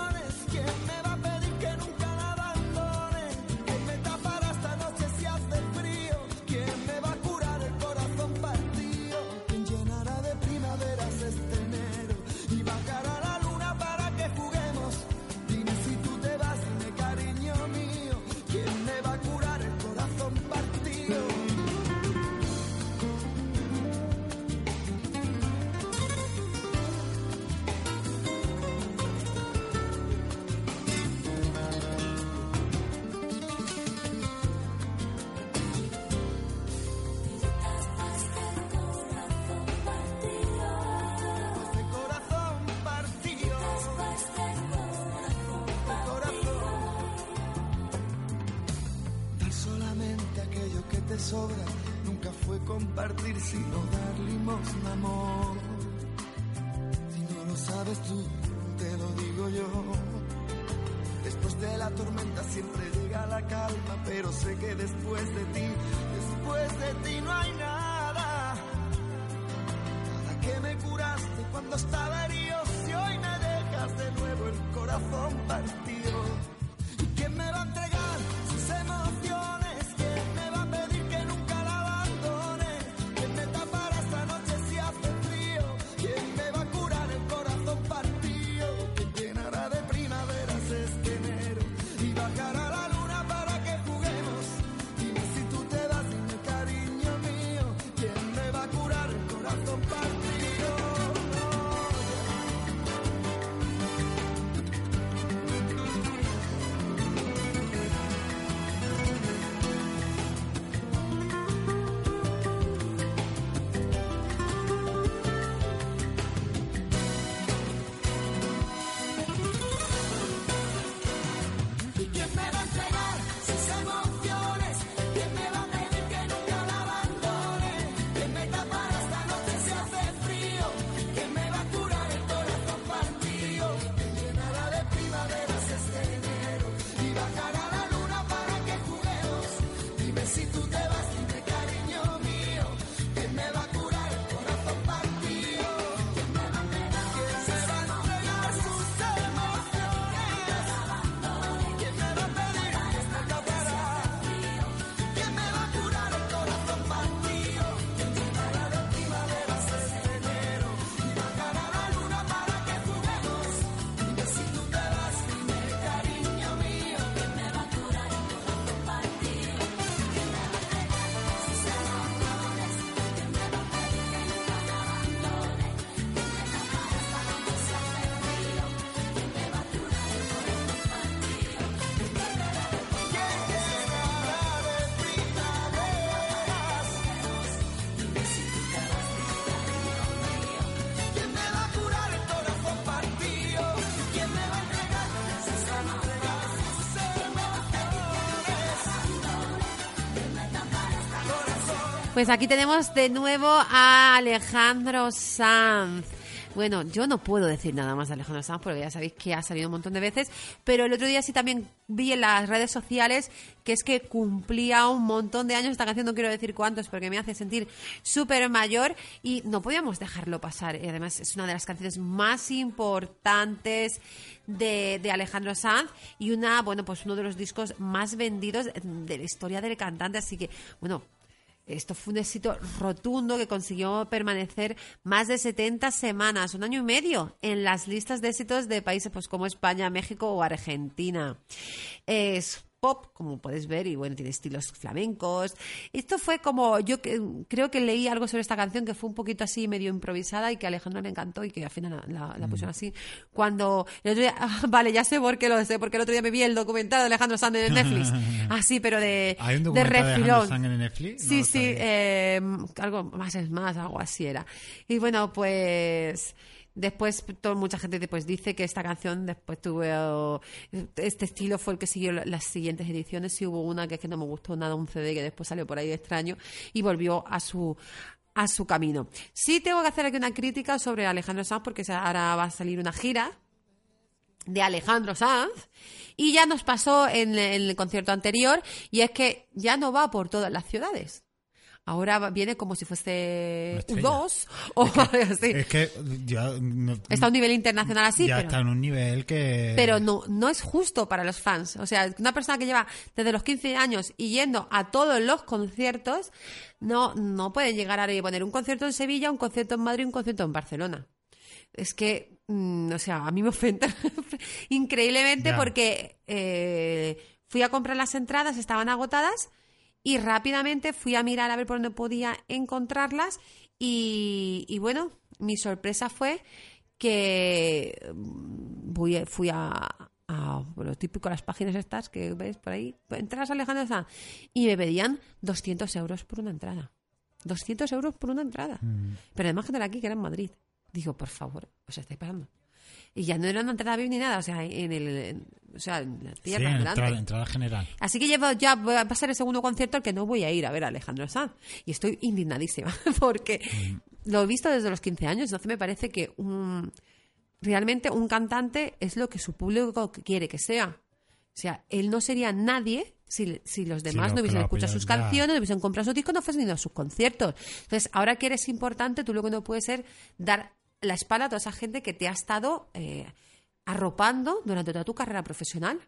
¿Quién Pues aquí tenemos de nuevo a Alejandro Sanz. Bueno, yo no puedo decir nada más de Alejandro Sanz porque ya sabéis que ha salido un montón de veces, pero el otro día sí también vi en las redes sociales que es que cumplía un montón de años esta canción, no quiero decir cuántos porque me hace sentir súper mayor y no podíamos dejarlo pasar. Y además es una de las canciones más importantes de, de Alejandro Sanz y una, bueno, pues uno de los discos más vendidos de la historia del cantante, así que, bueno, esto fue un éxito rotundo que consiguió permanecer más de 70 semanas, un año y medio, en las listas de éxitos de países pues, como España, México o Argentina. Es pop, como puedes ver, y bueno, tiene estilos flamencos. Esto fue como, yo que- creo que leí algo sobre esta canción que fue un poquito así medio improvisada y que a Alejandro le encantó y que al final la, la- la pusieron así. Cuando el otro día, ah, vale, ya sé por qué lo sé, porque el otro día me vi el documental de Alejandro Sanz en Netflix. Así, pero de, ¿Hay un de documental de Alejandro refilón. Sanz en Netflix? No Sí, sí, eh, algo más es más, algo así era. Y bueno, pues después todo, mucha gente después dice que esta canción después tuvo este estilo fue el que siguió la- las siguientes ediciones y hubo una que es que no me gustó nada un CD que después salió por ahí de extraño y volvió a su a su camino. Sí tengo que hacer aquí una crítica sobre Alejandro Sanz porque ahora va a salir una gira de Alejandro Sanz y ya nos pasó en el concierto anterior y es que ya no va por todas las ciudades. Ahora viene como si fuese Una estrella. U2 o algo así. Es que ya, no- Está a un nivel internacional así, ya pero, está en un nivel que... pero no, no es justo para los fans. O sea, una persona que lleva desde los 15 años y yendo a todos los conciertos, no, no puede llegar a poner un concierto en Sevilla, un concierto en Madrid, un concierto en Barcelona. Es que, mm, o sea, a mí me ofende increíblemente Ya. porque eh, fui a comprar las entradas, estaban agotadas y rápidamente fui a mirar a ver por dónde podía encontrarlas y, y bueno, mi sorpresa fue que mm, fui a, a lo típico, las páginas estas que veis por ahí, entradas a Alejandro Sanz, y me pedían 200 euros por una entrada. 200 euros por una entrada. Mm. Pero además que aquí, que era en Madrid. Digo, por favor, os estáis pasando. Y ya no era una entrada VIP ni nada, o sea, en el, en- o sea, en la tierra entrada, entrada general. Así que llevo, ya va a pasar el segundo concierto al que no voy a ir a ver a Alejandro Sanz. Y estoy indignadísima porque lo he visto desde los 15 años. Entonces me parece que un, realmente un cantante es lo que su público quiere que sea. O sea, él no sería nadie si, si los demás no que hubiesen escuchado sus ya. canciones, no hubiesen comprado sus discos, no fuesen ido a sus conciertos. Entonces, ahora que eres importante, tú lo que no puedes ser dar la espalda a toda esa gente que te ha estado eh, arropando durante toda tu carrera profesional.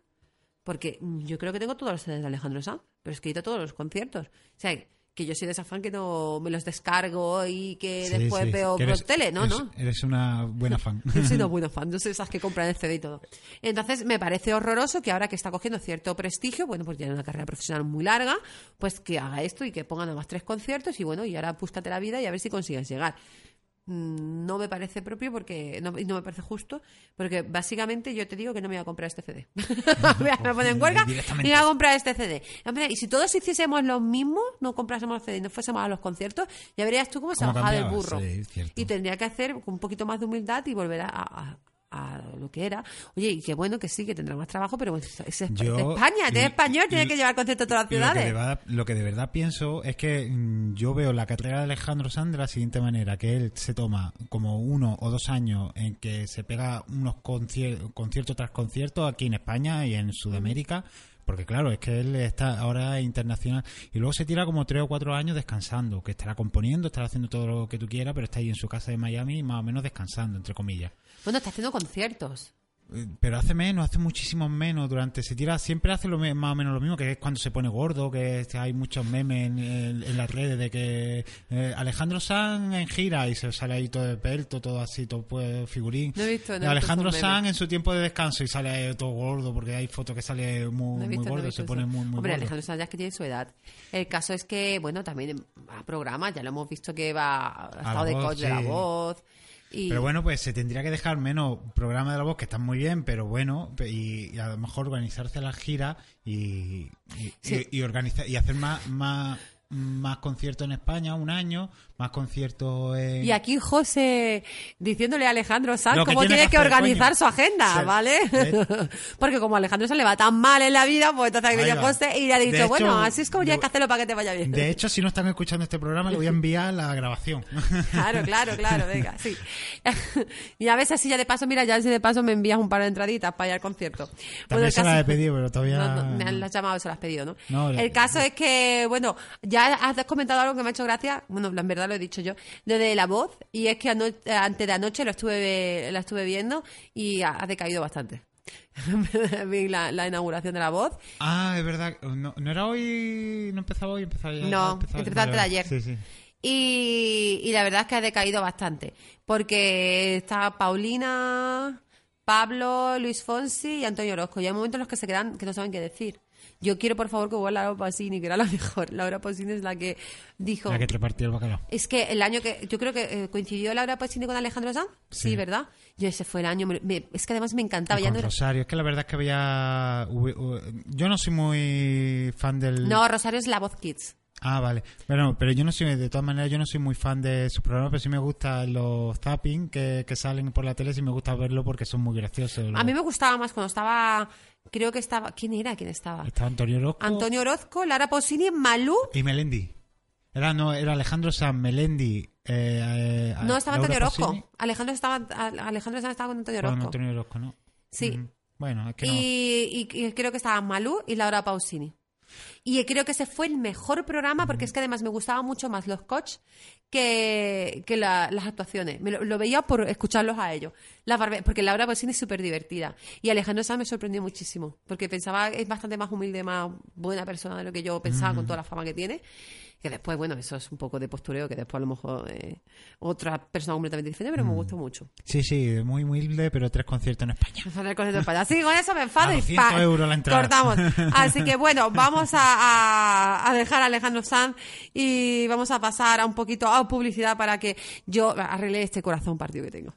Porque yo creo que tengo todos los CDs de Alejandro Sanz, pero es que he ido a todos los conciertos. O sea, que yo soy de esa fan que no me los descargo y que Sí, después sí, veo que por tele, no, eres- no. Eres una buena fan. Yo soy una buena fan, yo soy esas que compran el CD y todo. Entonces, me parece horroroso que ahora que está cogiendo cierto prestigio, bueno, pues tiene una carrera profesional muy larga, pues que haga esto y que ponga nada más tres conciertos y bueno, y ahora búscate la vida y a ver si consigues llegar. Mm, No me parece propio porque no, y no me parece justo porque básicamente yo te digo que no me voy a comprar este CD me voy a poner en huelga y me voy a comprar este CD Hombre, y si todos hiciésemos lo mismo no comprásemos CD y no fuésemos a los conciertos ya verías tú cómo se ¿Cómo bajaba del cambiaba? burro. Sí, y tendría que hacer un poquito más de humildad y volver a, a- a lo que era. Oye, y qué bueno que sí, que tendrá más trabajo, pero es, es Yo- España, es español, tiene que llevar conciertos a todas las Lo que, ciudades. verdad, lo que de verdad pienso es que mm, yo veo la carrera de Alejandro Sanz de la siguiente manera, que él se toma como uno o dos años en que se pega unos concier- conciertos tras conciertos aquí en España y en Sudamérica, porque claro, es que él está ahora internacional y luego se tira como tres o cuatro años descansando, que estará componiendo, estará haciendo todo lo que tú quieras, pero está ahí en su casa de Miami más o menos descansando, entre comillas. Bueno, está haciendo conciertos. Eh, Pero hace menos, hace muchísimos menos. Durante se tira, siempre hace lo más o menos lo mismo, que es cuando se pone gordo, que es- hay muchos memes en, en- en las redes de que eh, Alejandro Sanz en gira y se sale ahí todo de pelto, todo así, todo pues, figurín. No he visto, no visto Alejandro memes. en su tiempo de descanso y sale ahí todo gordo, porque hay fotos que sale muy, No muy visto, gordo, se pone muy, muy Hombre, gordo. Alejandro Sanz ya es que tiene su edad. El caso es que, bueno, también a programas, ya lo hemos visto que va ha estado de voz, coach de la voz. Y, Pero bueno, pues se tendría que dejar menos programa de la voz, que están muy bien, pero bueno, y, y a lo mejor organizarse la gira y, y, Sí. y- y organizar y hacer más, más más conciertos en España, un año, más conciertos en... Y aquí José diciéndole a Alejandro Sanz cómo tiene tiene que hacer, organizar coño. su agenda, Sí. ¿vale? Porque como a Alejandro se le va tan mal en la vida, pues entonces Ahí viene. José y le ha dicho, hecho, bueno, así es como de- hay que hacerlo para que te vaya bien. De hecho, si no están escuchando este programa, le voy a enviar la grabación. Claro, claro, claro, venga, sí. y a veces así ya de paso, mira, ya si de paso me envías un par de entraditas para ir al concierto. También el se las he pedido, pero todavía... No, no, me han las llamado, se las has pedido, ¿no? No, el caso es que, bueno, ya has comentado algo que me ha hecho gracia, bueno, en verdad lo he dicho yo, lo de la voz, y es que ano- antes de anoche lo estuve, la estuve viendo y ha, ha decaído bastante. La, la inauguración de la voz. Ah, es verdad. No, no era hoy... No empezaba hoy, empezaba ya. No, empezaba- entre vale, ayer. Sí, sí. Y, y la verdad es que ha decaído bastante. Porque está Paulina, Pablo, Luis Fonsi y Antonio Orozco. Y hay momentos en los que se quedan que no saben qué decir. Yo quiero, por favor, que vuelva Laura Pausini, que era la mejor. Laura Pausini es la que dijo... La que te repartió el bacalao. Es que el año que... Yo creo que eh, coincidió Laura Pausini con Alejandro Sanz. Sí, Sí. ¿verdad? Yo ese fue el año... me- me- es que además me encantaba. Y Ya con no, Rosario. Es que la verdad es que había... Yo no soy muy fan del... no, Rosario es la voz Kids. Ah, vale. Bueno, pero yo no soy, de todas maneras, yo no soy muy fan de sus programas, pero sí me gustan los zapping que, que salen por la tele, sí me gusta verlo porque son muy graciosos. A mí me gustaba más cuando estaba... Creo que estaba... ¿Quién era? ¿Quién estaba? Está Antonio Orozco Antonio Orozco, Lara Pausini, Malú. y Melendi. Era, no, era Alejandro San Melendi. eh, eh, No, estaba Laura Antonio Orozco. Pausini, Alejandro estaba, Alejandro estaba con Antonio con Orozco. Antonio Orozco, ¿no? Sí. Bueno, es que no. Y, y- y creo que estaban Malú y Laura Pausini. Y creo que ese fue el mejor programa porque es que además me gustaban mucho más los coach que, que la- las actuaciones. Me lo, lo veía por escucharlos a ellos. La barbe- porque Laura Pausini es súper divertida. Y Alejandro Sanz me sorprendió muchísimo porque pensaba que es bastante más humilde, más buena persona de lo que yo pensaba con toda la fama que tiene. Que después, bueno, eso es un poco de postureo, que después a lo mejor eh, otra persona completamente diferente, pero me gustó mucho. Sí, sí, muy humilde, pero tres conciertos en España. Me enfadé con el España. Sí, con eso me enfado A y 200 pa- euros la entrada. cortamos. Así que bueno, vamos a, a- a dejar a Alejandro Sanz y vamos a pasar a un poquito a publicidad para que yo arregle este corazón partido que tengo.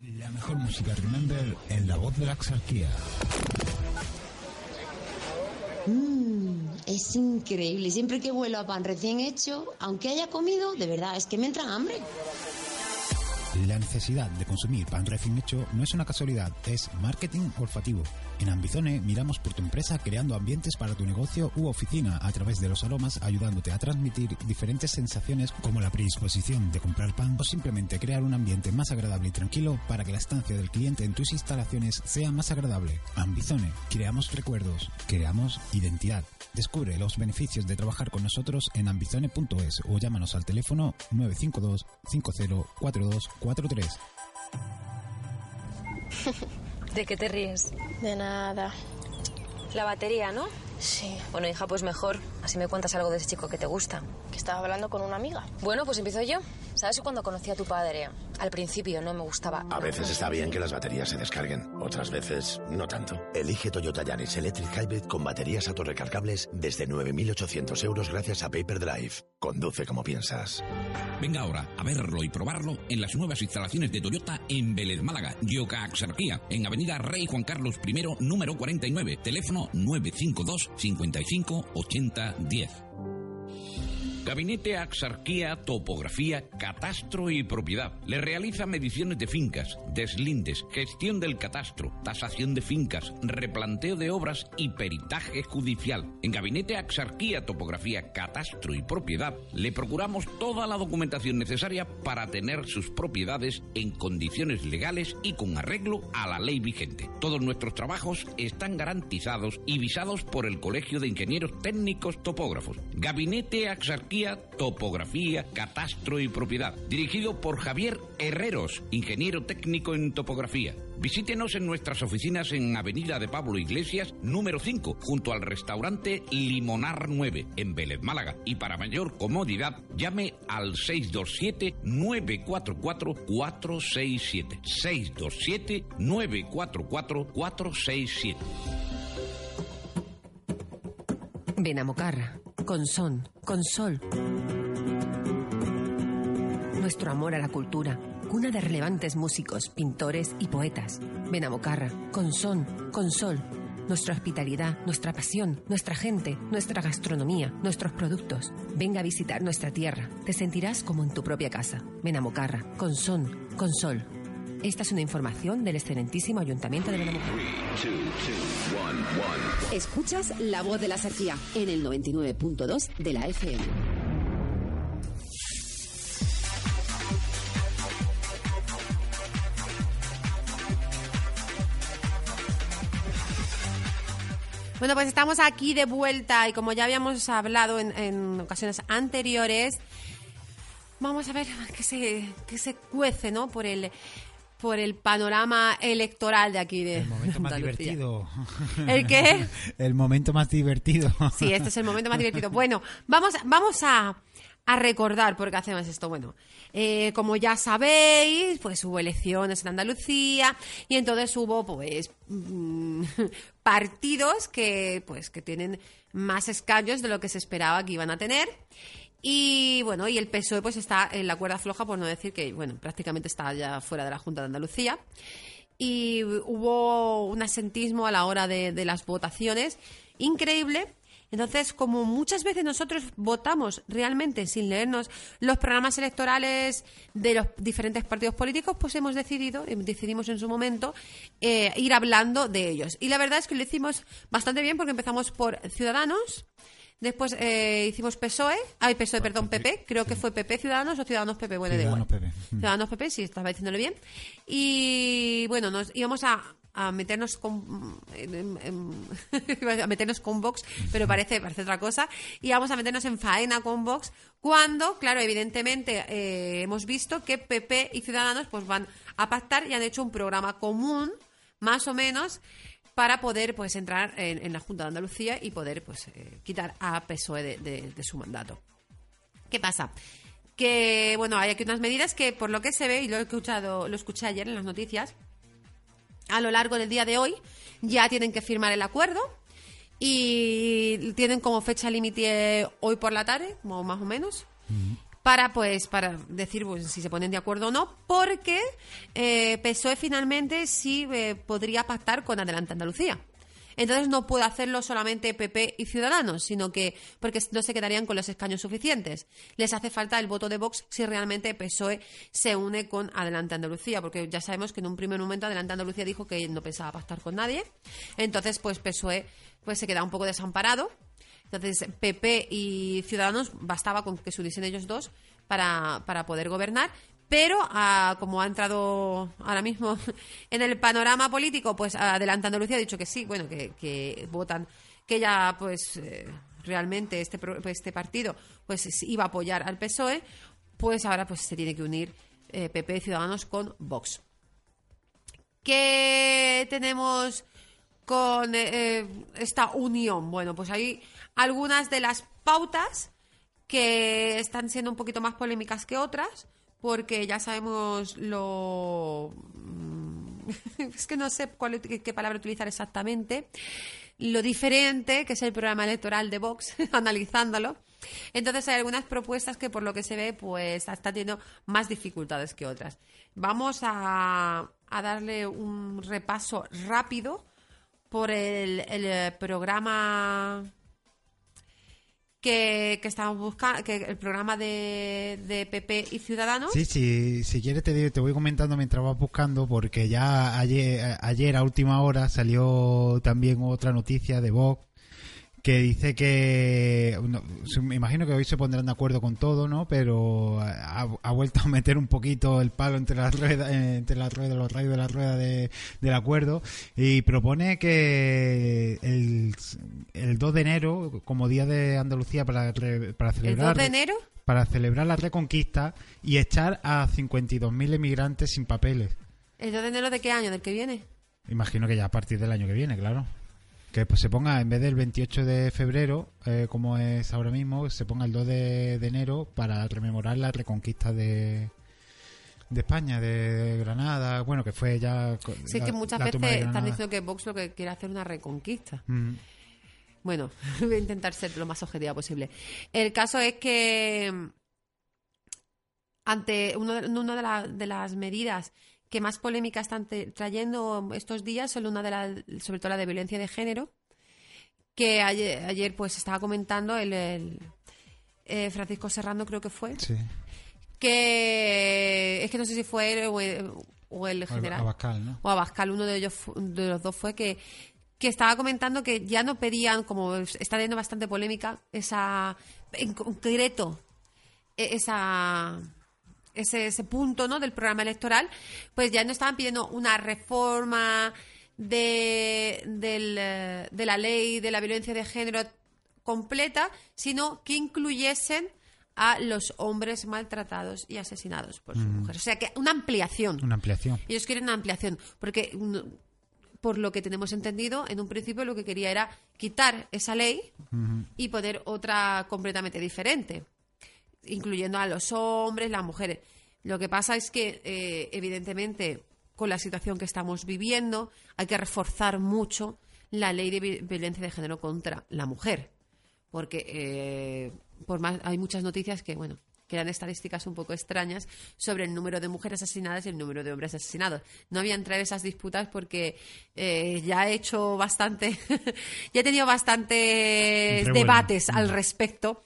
La mejor música Remember en la voz de la exarquía. Es increíble. Siempre que vuelo a pan recién hecho, aunque haya comido, de verdad, es que me entra hambre. La necesidad de consumir pan recién hecho no es una casualidad, es marketing olfativo. En Ambizone miramos por tu empresa creando ambientes para tu negocio u oficina a través de los aromas ayudándote a transmitir diferentes sensaciones como la predisposición de comprar pan o simplemente crear un ambiente más agradable y tranquilo para que la estancia del cliente en tus instalaciones sea más agradable. Ambizone, creamos recuerdos, creamos identidad. Descubre los beneficios de trabajar con nosotros en ambizone.es o llámanos al teléfono 952 504243. ¿De qué te ríes? De nada. La batería, ¿no? Sí, Bueno, hija, pues mejor. Así me cuentas algo de ese chico que te gusta. que estaba hablando con una amiga. Bueno, pues empiezo yo. ¿Sabes que cuando conocí a tu padre, al principio no me gustaba? A veces está bien que las baterías se descarguen, otras veces no tanto. Elige Toyota Yaris Electric Hybrid con baterías autorrecargables desde 9.800 euros gracias a Paper Drive. Conduce como piensas. Venga ahora a verlo y probarlo en las nuevas instalaciones de Toyota en Vélez Málaga, Yoka Axarquía, en Avenida Rey Juan Carlos I, número 49, teléfono 952 55 80 10. Gabinete Axarquía, Topografía, Catastro y Propiedad. Le realiza mediciones de fincas, deslindes, gestión del catastro, tasación de fincas, replanteo de obras y peritaje judicial. En Gabinete Axarquía, Topografía, Catastro y Propiedad le procuramos toda la documentación necesaria para tener sus propiedades en condiciones legales y con arreglo a la ley vigente. Todos nuestros trabajos están garantizados y visados por el Colegio de Ingenieros Técnicos Topógrafos. Gabinete Axarquía, Topografía, Catastro y Propiedad. Dirigido por Javier Herreros, ingeniero técnico en topografía. Visítenos en nuestras oficinas en Avenida de Pablo Iglesias, número 5, junto al restaurante Limonar 9, en Vélez, Málaga. Y para mayor comodidad, llame al 627-944-467. 627-944-467. Benamocarra, con son, con sol. Nuestro amor a la cultura, cuna de relevantes músicos, pintores y poetas. Benamocarra, con son, con sol. nuestra hospitalidad, nuestra pasión, nuestra gente, nuestra gastronomía, nuestros productos. Venga a visitar nuestra tierra. Te sentirás como en tu propia casa. Ven a Mocarra, con son, con sol. Esta es una información del excelentísimo Ayuntamiento de Benamocarra. Escuchas La Voz de la Sequía en el 99.2 de la FM. Bueno, pues estamos aquí de vuelta y como ya habíamos hablado en, en ocasiones anteriores, vamos a ver qué se, qué se cuece, ¿no? Por el por el panorama electoral de aquí de El momento más Andalucía. divertido. ¿El qué? El momento más divertido. Sí, este es el momento más divertido. Bueno, vamos, vamos a, a recordar por qué hacemos esto. Bueno, eh, como ya sabéis, pues hubo elecciones en Andalucía y entonces hubo, pues, mm, partidos que, pues, que tienen más escaños de lo que se esperaba que iban a tener. Y bueno, y el PSOE pues está en la cuerda floja, por no decir que, bueno, prácticamente está ya fuera de la Junta de Andalucía. Y hubo un asentismo a la hora de, de las votaciones increíble. Entonces, como muchas veces nosotros votamos realmente sin leernos los programas electorales de los diferentes partidos políticos, pues hemos decidido, eh, decidimos en su momento, eh, ir hablando de ellos. Y la verdad es que lo hicimos bastante bien porque empezamos por Ciudadanos, Después eh, hicimos PSOE, ay, PSOE, perdón, PP, creo que fue PP Ciudadanos o Ciudadanos PP, bueno, igual. Ciudadanos PP. Mm. Ciudadanos PP, sí, estaba diciéndolo bien. Y bueno, nos íbamos a, a meternos con en- en- en- a meternos con Vox, pero parece, parece otra cosa. Y vamos a meternos en faena con Vox cuando, claro, evidentemente eh, hemos visto que PP y Ciudadanos pues van a pactar y han hecho un programa común, más o menos, para poder pues entrar en, la Junta de Andalucía y poder pues eh, quitar a PSOE de, su mandato. ¿Qué pasa? Que bueno, hay aquí unas medidas que por lo que se ve y lo he escuchado, lo escuché ayer en las noticias, a lo largo del día de hoy ya tienen que firmar el acuerdo y tienen como fecha límite hoy por la tarde, más o menos, para pues para decir pues, si se ponen de acuerdo o no, porque eh, PSOE finalmente sí eh, podría pactar con Adelante Andalucía. Entonces no puede hacerlo solamente PP y Ciudadanos, sino que porque no se quedarían con los escaños suficientes. Les hace falta el voto de Vox si realmente PSOE se une con Adelante Andalucía, porque ya sabemos que en un primer momento Adelante Andalucía dijo que no pensaba pactar con nadie. Entonces, pues PSOE pues se queda un poco desamparado. Entonces, PP y Ciudadanos bastaba con que se uniesen ellos dos para, para poder gobernar. Pero, ah, como ha entrado ahora mismo en el panorama político, pues Adelante Andalucía ha dicho que sí, bueno, que, votan, que ya, pues, eh, realmente este, este partido pues iba a apoyar al PSOE, pues ahora pues se tiene que unir eh, PP y Ciudadanos con Vox. ¿Qué tenemos con eh, eh, esta unión? Bueno, pues hay algunas de las pautas que están siendo un poquito más polémicas que otras, porque ya sabemos lo... mm, es que no sé qué, palabra utilizar exactamente. Lo diferente que es el programa electoral de Vox, analizándolo. Entonces hay algunas propuestas que por lo que se ve pues están teniendo más dificultades que otras. Vamos a darle un repaso rápido por el, el, eh, programa que, que estamos buscando, que el programa de, de PP y Ciudadanos. Sí, sí, si quieres te, te voy comentando mientras vas buscando, porque ya ayer, ayer a última hora salió también otra noticia de Vox que dice que, no, me imagino que hoy se pondrán de acuerdo con todo, ¿no? Pero ha, ha vuelto a meter un poquito el palo entre las ruedas, eh, entre las ruedas, los rayos de la rueda de- del acuerdo y propone que el, el 2 de enero, como día de Andalucía para, para el 2 celebrar de enero. para celebrar la reconquista y echar a 52.000 emigrantes sin papeles. ¿El 2 de enero de qué año? ¿Del que viene? Imagino que ya a partir del año que viene, claro. Que pues se ponga, en vez del 28 de febrero, eh, como es ahora mismo, se ponga el 2 de, de enero para rememorar la reconquista de, de España, de Granada, bueno, que fue ya... Sé la- que muchas veces están diciendo que Vox lo que quiere hacer es una reconquista. Mm. Bueno, voy a intentar ser lo más objetiva posible. El caso es que mm, ante uno de, una de, la- de las medidas que más polémica están trayendo estos días son una de las, sobre todo la de violencia de género, que ayer, ayer pues estaba comentando el, el, eh, Francisco Serrano creo que fue, Sí. que es que no sé si fue él o el, o el general Abascal, ¿no? o Abascal, uno de ellos de los dos fue que que estaba comentando que ya no pedían, como está teniendo bastante polémica, esa en concreto e- esa ese, ese punto ¿no? del programa electoral, pues ya no estaban pidiendo una reforma de, del, eh, de la ley de la violencia de género completa, sino que incluyesen a los hombres maltratados y asesinados por sus Mm. mujeres. O sea, que una ampliación. Una ampliación. Ellos quieren una ampliación, porque mm, por lo que tenemos entendido, en un principio lo que quería era quitar esa ley y poner otra completamente diferente, incluyendo a los hombres, las mujeres. Lo que pasa es que, eh, evidentemente, con la situación que estamos viviendo, hay que reforzar mucho la ley de vi- violencia de género contra la mujer, porque eh, por más hay muchas noticias que, bueno, que eran estadísticas un poco extrañas sobre el número de mujeres asesinadas y el número de hombres asesinados. No voy a entrar en esas disputas porque eh, ya he hecho bastante, ya he tenido bastantes Revuelo. debates al respecto.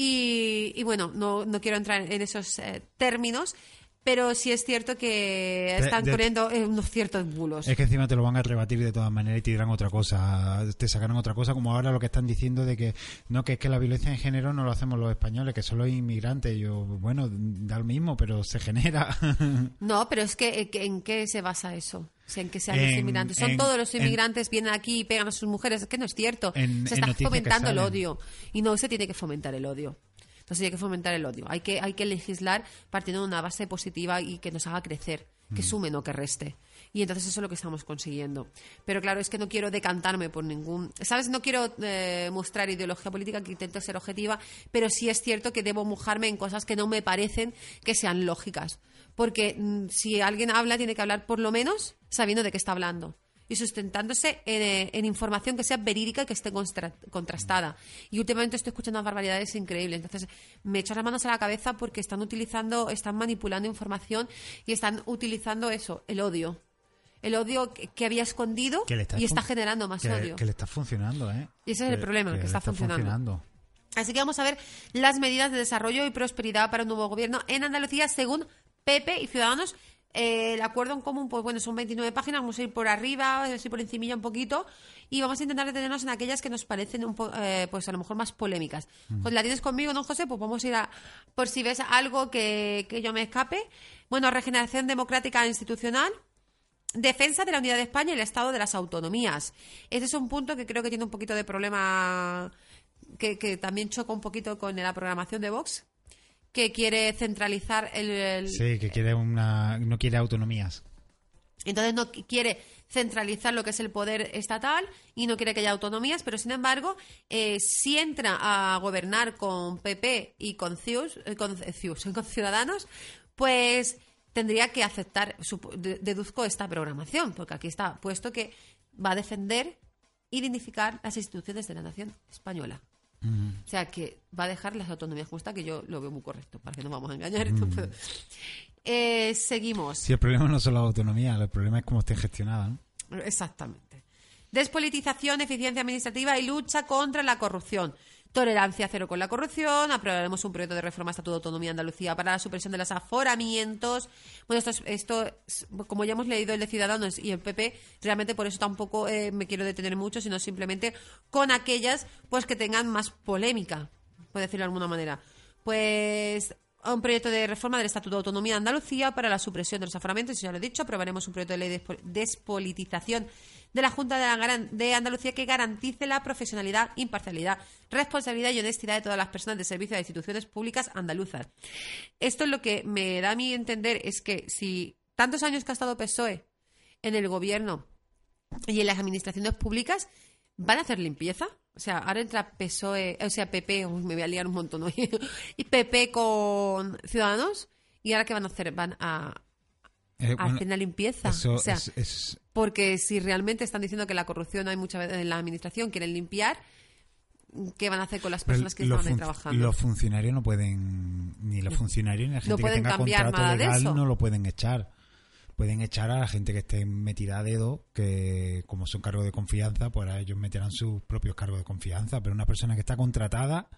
Y, y bueno, no, no quiero entrar en esos eh, términos, pero sí es cierto que están de- corriendo eh, unos ciertos bulos. Es que encima te lo van a rebatir de todas maneras y te dirán otra cosa, te sacarán otra cosa, como ahora lo que están diciendo de que no, que es que la violencia de género no lo hacemos los españoles, que son los inmigrantes. Yo, bueno, da lo mismo, pero se genera. No, pero es que eh, que- ¿en qué se basa eso? O sea, en que sean los En- inmigrantes. Son en- todos los en- inmigrantes, vienen aquí y pegan a sus mujeres. Es que no es cierto. En- se en está fomentando el odio. Y no se tiene que fomentar el odio. Se tiene que fomentar el odio. Hay que, hay que legislar partiendo de una base positiva y que nos haga crecer. Que Mm. sume, no que reste. Y entonces eso es lo que estamos consiguiendo. Pero claro, es que no quiero decantarme por ningún... ¿Sabes? No quiero eh, mostrar ideología política, que intento ser objetiva, pero sí es cierto que debo mojarme en cosas que no me parecen que sean lógicas. Porque mm, si alguien habla, tiene que hablar por lo menos sabiendo de qué está hablando y sustentándose en, eh, en información que sea verídica y que esté constra- contrastada. Y últimamente estoy escuchando unas barbaridades increíbles. Entonces me echo las manos a la cabeza porque están utilizando, están manipulando información y están utilizando eso, el odio. El odio que, había escondido que le está y está generando más que, odio. que le está funcionando, ¿eh? Y ese es el problema, que está funcionando. Así que vamos a ver las medidas de desarrollo y prosperidad para un nuevo gobierno en Andalucía según PP y Ciudadanos. Eh, el acuerdo en común, pues bueno, son 29 páginas, vamos a ir por arriba, vamos a ir por encimilla un poquito y vamos a intentar detenernos en aquellas que nos parecen un po- eh, pues a lo mejor más polémicas. Mm. Pues la tienes conmigo, ¿no, José? Pues vamos a ir a por si ves algo que, que yo me escape. Bueno, regeneración democrática e institucional. Defensa de la unidad de España y el Estado de las autonomías. Ese es un punto que creo que tiene un poquito de problema, que, que también choca un poquito con la programación de Vox, que quiere centralizar el... el- Sí, que quiere una, no quiere autonomías. entonces no qui- quiere centralizar lo que es el poder estatal y no quiere que haya autonomías, pero sin embargo, eh, si entra a gobernar con PP y con Cius, eh, con, Cius, con Ciudadanos, pues tendría que aceptar, deduzco esta programación, porque aquí está puesto que va a defender y dignificar las instituciones de la nación española. O sea, que va a dejar las autonomías está, que yo lo veo muy correcto, para que no vamos a engañar. Entonces. Eh, seguimos. Si el problema no son las autonomías, el problema es cómo esté gestionada, ¿no? Exactamente. Despolitización, eficiencia administrativa y lucha contra la corrupción. Tolerancia cero con la corrupción. Aprobaremos un proyecto de reforma Estatuto de Autonomía de Andalucía para la supresión de los aforamientos. Bueno, esto, es- esto es- como ya hemos leído el de Ciudadanos y el PP, realmente por eso tampoco eh, me quiero detener mucho, sino simplemente con aquellas pues que tengan más polémica, por decirlo de alguna manera. Pues un proyecto de reforma del Estatuto de Autonomía de Andalucía para la supresión de los aforamientos, ya lo he dicho, aprobaremos un proyecto de ley de despo- despolitización de la Junta de, Andalucía que garantice la profesionalidad, imparcialidad, responsabilidad y honestidad de todas las personas de servicio de instituciones públicas andaluzas. Esto es lo que me da a mí entender es que si tantos años que ha estado PSOE en el gobierno y en las administraciones públicas, ¿van a hacer limpieza? O sea, ahora entra PSOE, o sea, PP, me voy a liar un montón hoy, y PP con Ciudadanos, ¿y ahora qué van a hacer? Van a, Eh, bueno, hacer una limpieza. o sea, es- es- porque si realmente están diciendo que la corrupción hay mucha vez en la administración, quieren limpiar, ¿qué van a hacer con las personas que estaban ahí trabajando? Los funcionarios no pueden, ni los funcionarios ni la gente pueden que tenga cambiar contrato nada de legal eso. no lo pueden echar. pueden echar a la gente que esté metida a dedo, que como son cargos de confianza, pues ellos meterán sus propios cargos de confianza. Pero una persona que está contratada,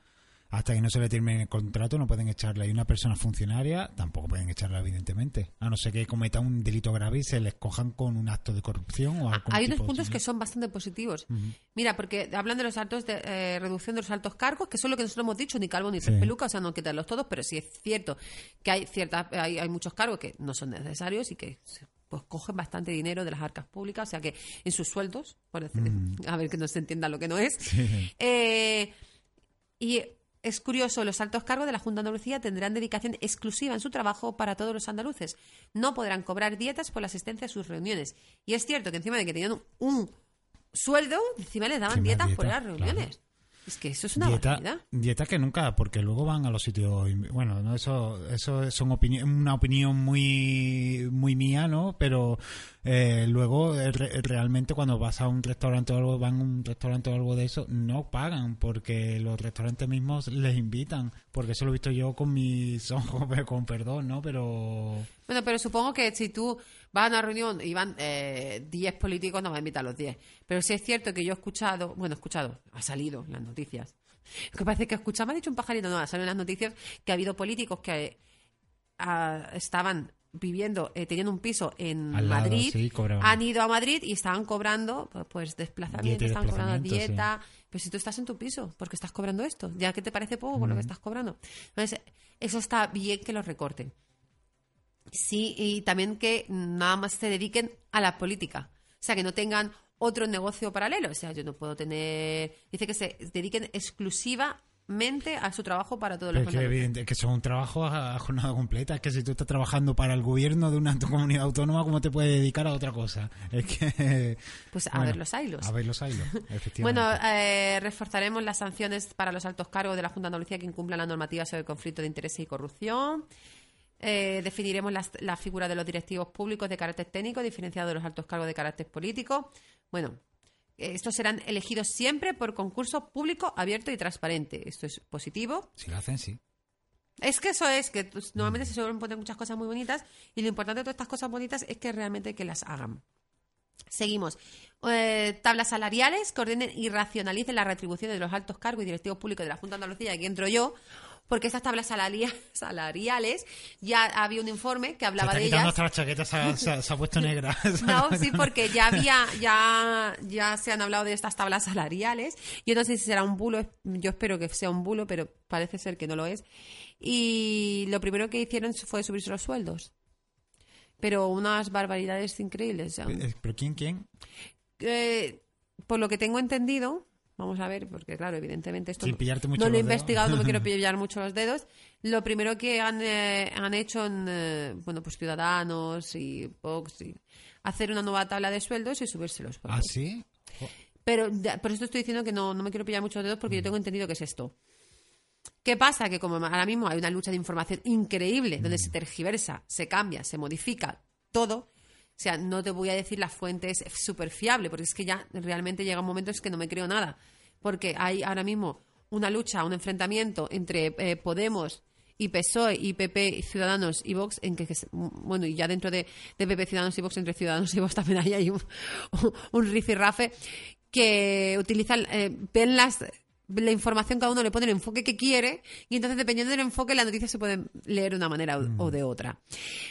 hasta que no se le termine el contrato, no pueden echarla. Y una persona funcionaria tampoco pueden echarla, evidentemente. A no ser que cometa un delito grave y se les cojan con un acto de corrupción o algún Hay unos de puntos que son bastante positivos. Mira, porque hablan de los altos de eh, reducción de los altos cargos, que eso es lo que nosotros hemos dicho, ni calvo ni Sí. peluca, o sea, no quitarlos todos, pero sí es cierto que hay ciertas hay, hay muchos cargos que no son necesarios y que pues cogen bastante dinero de las arcas públicas, o sea que en sus sueldos, por decir, Mm. a ver que no se entienda lo que no es. Sí. Eh, y es curioso, los altos cargos de la Junta de Andalucía tendrán dedicación exclusiva en su trabajo para todos los andaluces. No podrán cobrar dietas por la asistencia a sus reuniones. Y es cierto que encima de que tenían un, sueldo, encima les daban Encima dietas dieta, por las claro. reuniones. Es que eso es una dieta, barbaridad. dieta que nunca, porque luego van a los sitios. Bueno, no, eso, eso es una opinión, una opinión muy, muy mía, ¿no? Pero eh, luego eh, re- realmente cuando vas a un restaurante o algo, van a un restaurante o algo de eso, no pagan, porque los restaurantes mismos les invitan. Porque eso lo he visto yo con mis ojos, con perdón, ¿no? Pero. Bueno, pero supongo que si tú vas a una reunión y van eh, 10 políticos, no vas a invitar a los 10. Pero sí es cierto que yo he escuchado, bueno, he escuchado, ha salido las noticias. Que parece que escucha, me ha dicho un pajarito, no, ha salido las noticias que ha habido políticos que eh, estaban viviendo, eh, teniendo un piso en lado, Madrid, sí, han ido a Madrid y estaban cobrando pues, pues desplazamiento, estaban cobrando dieta. Pero si tú estás en tu piso, porque estás cobrando esto, ya que te parece poco con lo que estás cobrando. Entonces, eso está bien que lo recorten. Sí, y también que nada más se dediquen a la política. O sea, que no tengan otro negocio paralelo. O sea, yo no puedo tener... Dice que se dediquen exclusivamente a su trabajo para todos los es que, evidente, que son un trabajo a, jornada completa. Es que si tú estás trabajando para el gobierno de una comunidad autónoma, ¿cómo te puedes dedicar a otra cosa? Es que. Pues a bueno, ver los hilos. A ver los hilos, efectivamente. Bueno, eh, reforzaremos las sanciones para los altos cargos de la Junta de Andalucía que incumplan la normativa sobre el conflicto de intereses y corrupción. Eh, definiremos las- la figura de los directivos públicos de carácter técnico, diferenciado de los altos cargos de carácter político. Bueno, estos serán elegidos siempre por concurso público, abierto y transparente. Esto es positivo. Si lo hacen, sí. Es que eso es, que normalmente se suelen poner muchas cosas muy bonitas y lo importante de todas estas cosas bonitas es que realmente que las hagan. Seguimos. Eh, tablas salariales que ordenen y racionalicen las retribuciones de los altos cargos y directivos públicos de la Junta de Andalucía, aquí entro yo, porque estas tablas salaria- salariales ya había un informe que Se hablaba está de quitando ellas. hasta la chaqueta, se ha, se ha- se ha puesto negra. No, sí, porque ya había, ya, ya se han hablado de estas tablas salariales. Yo no sé si será un bulo, yo espero que sea un bulo, pero parece ser que no lo es. Y lo primero que hicieron fue subirse los sueldos. Pero unas barbaridades increíbles. Eh, ¿Pero quién, quién? eh, por lo que tengo entendido, vamos a ver, porque claro, evidentemente esto no, lo he investigado, no me quiero pillar mucho los dedos. Lo primero que han, eh, han hecho en, eh, bueno, pues Ciudadanos y Vox, y hacer una nueva tabla de sueldos y subirse los sueldos. ¿Ah, sí? Pero por eso estoy diciendo que no, no me quiero pillar mucho los dedos porque Mm. yo tengo entendido que es esto. ¿Qué pasa? Que como ahora mismo hay una lucha de información increíble, donde Mm. se tergiversa, se cambia, se modifica todo, o sea, no te voy a decir la fuente es súper fiable, porque es que ya realmente llega un momento en que no me creo nada. Porque hay ahora mismo una lucha, un enfrentamiento entre eh, Podemos y PSOE y PP y Ciudadanos y Vox, en que, bueno, y ya dentro de, de PP, Ciudadanos y Vox, entre Ciudadanos y Vox también ahí hay un, un rifirrafe, que utilizan, eh, ven las la información cada uno le pone el enfoque que quiere y entonces dependiendo del enfoque la noticia se puede leer de una manera o- o de otra.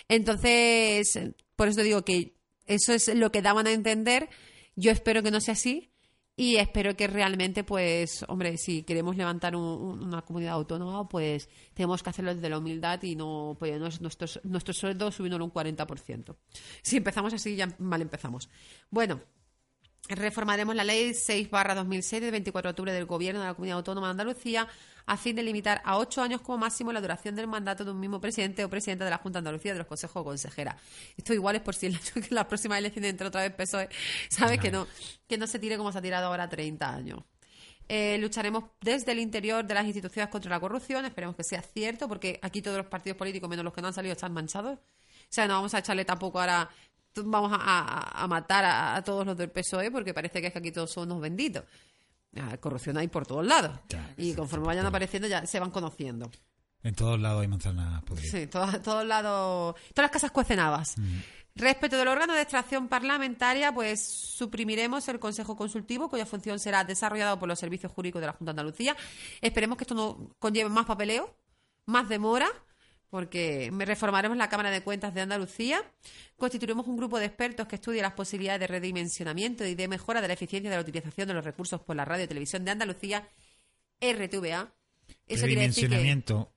Entonces, por eso digo que eso es lo que daban a entender. Yo espero que no sea así y espero que realmente, pues, hombre, si queremos levantar un- un- una comunidad autónoma, pues tenemos que hacerlo desde la humildad y no pues, nuestros, nuestros sueldos subiéndolo un 40%. Si empezamos así, ya mal empezamos. Bueno, Reformaremos la ley 6 barra 2006 del 24 de octubre del Gobierno de la Comunidad Autónoma de Andalucía a fin de limitar a ocho años como máximo la duración del mandato de un mismo presidente o presidenta de la Junta de Andalucía de los consejos o consejera. Esto igual es por si en las próximas elecciones entra otra vez PSOE, ¿sabes? Que no, que no se tire como se ha tirado ahora 30 años. Eh, lucharemos desde el interior de las instituciones contra la corrupción. Esperemos que sea cierto, porque aquí todos los partidos políticos, menos los que no han salido, están manchados. O sea, no vamos a echarle tampoco ahora. Vamos a, matar a, a todos los del PSOE, porque parece que es que aquí todos son unos benditos. Ah, corrupción hay por todos lados. y conforme vayan apareciendo, ya se van conociendo. En todos lados hay manzanas podridas. Sí, todos, todos lados. Todas las casas cuecen habas. Respecto del órgano de extracción parlamentaria, pues suprimiremos el Consejo Consultivo, cuya función será desarrollado por los servicios jurídicos de la Junta de Andalucía. Esperemos que esto no conlleve más papeleo, más demora, porque reformaremos la Cámara de Cuentas de Andalucía, constituiremos un grupo de expertos que estudie las posibilidades de redimensionamiento y de mejora de la eficiencia de la utilización de los recursos por la radio y televisión de Andalucía, RTVA. Eso decir que... Redimensionamiento.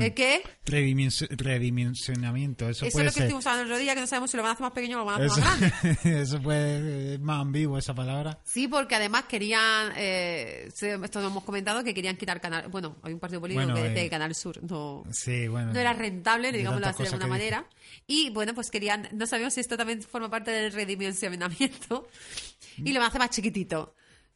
¿El qué? Redimensi- redimensionamiento. Eso, Eso puede es lo que estuvimos hablando el otro día, que no sabemos si lo van a hacer más pequeño o lo van a hacer Eso, más grande. eso puede es más ambiguo esa palabra. Sí, porque además querían, eh, esto lo hemos comentado, que querían quitar Canal... Bueno, hay un partido político Bueno, que eh, Canal Sur no, Sí, bueno. no era rentable, digámoslo así de alguna dice. manera. Y bueno, pues querían, no sabemos si esto también forma parte del redimensionamiento y lo van a hacer más chiquitito.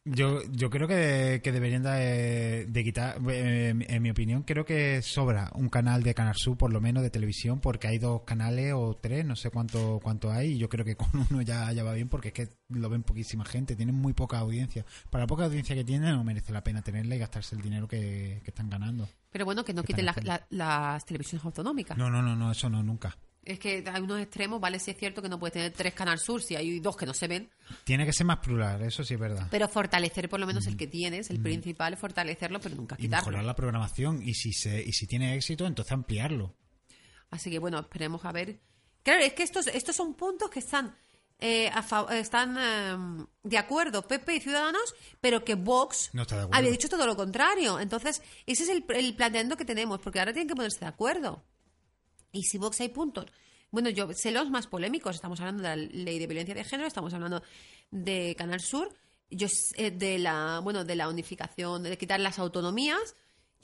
Yo, yo creo que, que deberían de, de quitar, eh, en mi opinión, creo que sobra un canal de Canal Sur, por lo menos de televisión, porque hay dos canales o tres, no sé cuánto cuánto hay, y yo creo que con uno ya, ya va bien, porque es que lo ven poquísima gente, tienen muy poca audiencia. Para la poca audiencia que tienen, no merece la pena tenerla y gastarse el dinero que, que están ganando. Pero bueno, que no ¿Qué quiten la- las televisiones autonómicas. No, no, no, no, eso no, nunca. Es que hay unos extremos, ¿vale? Sí es cierto que no puedes tener tres Canal Sur si hay dos que no se ven, Tiene que ser más plural, eso sí es verdad. pero fortalecer por lo menos el que tienes, el principal, fortalecerlo, pero nunca Y quitarlo. mejorar la programación, y si, se, y si tiene éxito, entonces ampliarlo. Así que bueno, esperemos a ver. Claro, es que estos, estos son puntos que están, eh, a están eh, de acuerdo PP y Ciudadanos, pero que Vox No había dicho todo lo contrario. Entonces, ese es el, el planteamiento que tenemos, porque ahora tienen que ponerse de acuerdo. Y si Vox hay puntos. Bueno, yo sé los más polémicos. Estamos hablando de la ley de violencia de género, estamos hablando de Canal Sur, yo sé de la, bueno, de la unificación, de quitar las autonomías.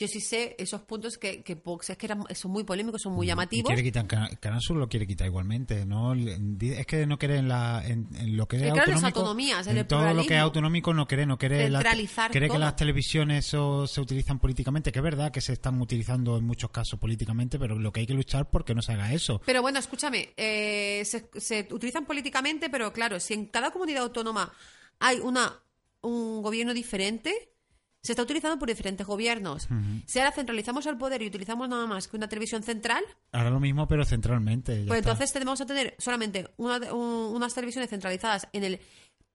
Yo sí sé esos puntos que, que Vox es que eran, son muy polémicos, son muy Y llamativos. quiere quitar Cana- Canal Sur lo quiere quitar igualmente no es que no quiere en, la, en, en lo que es claro, las autonómico autonomías, en el todo lo que es autonómico no quiere no quiere Centralizar quiere que todo. las televisiones o se utilizan políticamente que es verdad que se están utilizando en muchos casos políticamente pero lo que hay que luchar porque no se haga eso Pero bueno, escúchame, eh, se, se utilizan políticamente, pero claro, si en cada comunidad autónoma hay una un gobierno diferente, se está utilizando por diferentes gobiernos. Si ahora centralizamos el poder y utilizamos nada más que una televisión central, ahora lo mismo pero centralmente pues está. entonces tenemos a tener solamente una- un- unas televisiones centralizadas en el,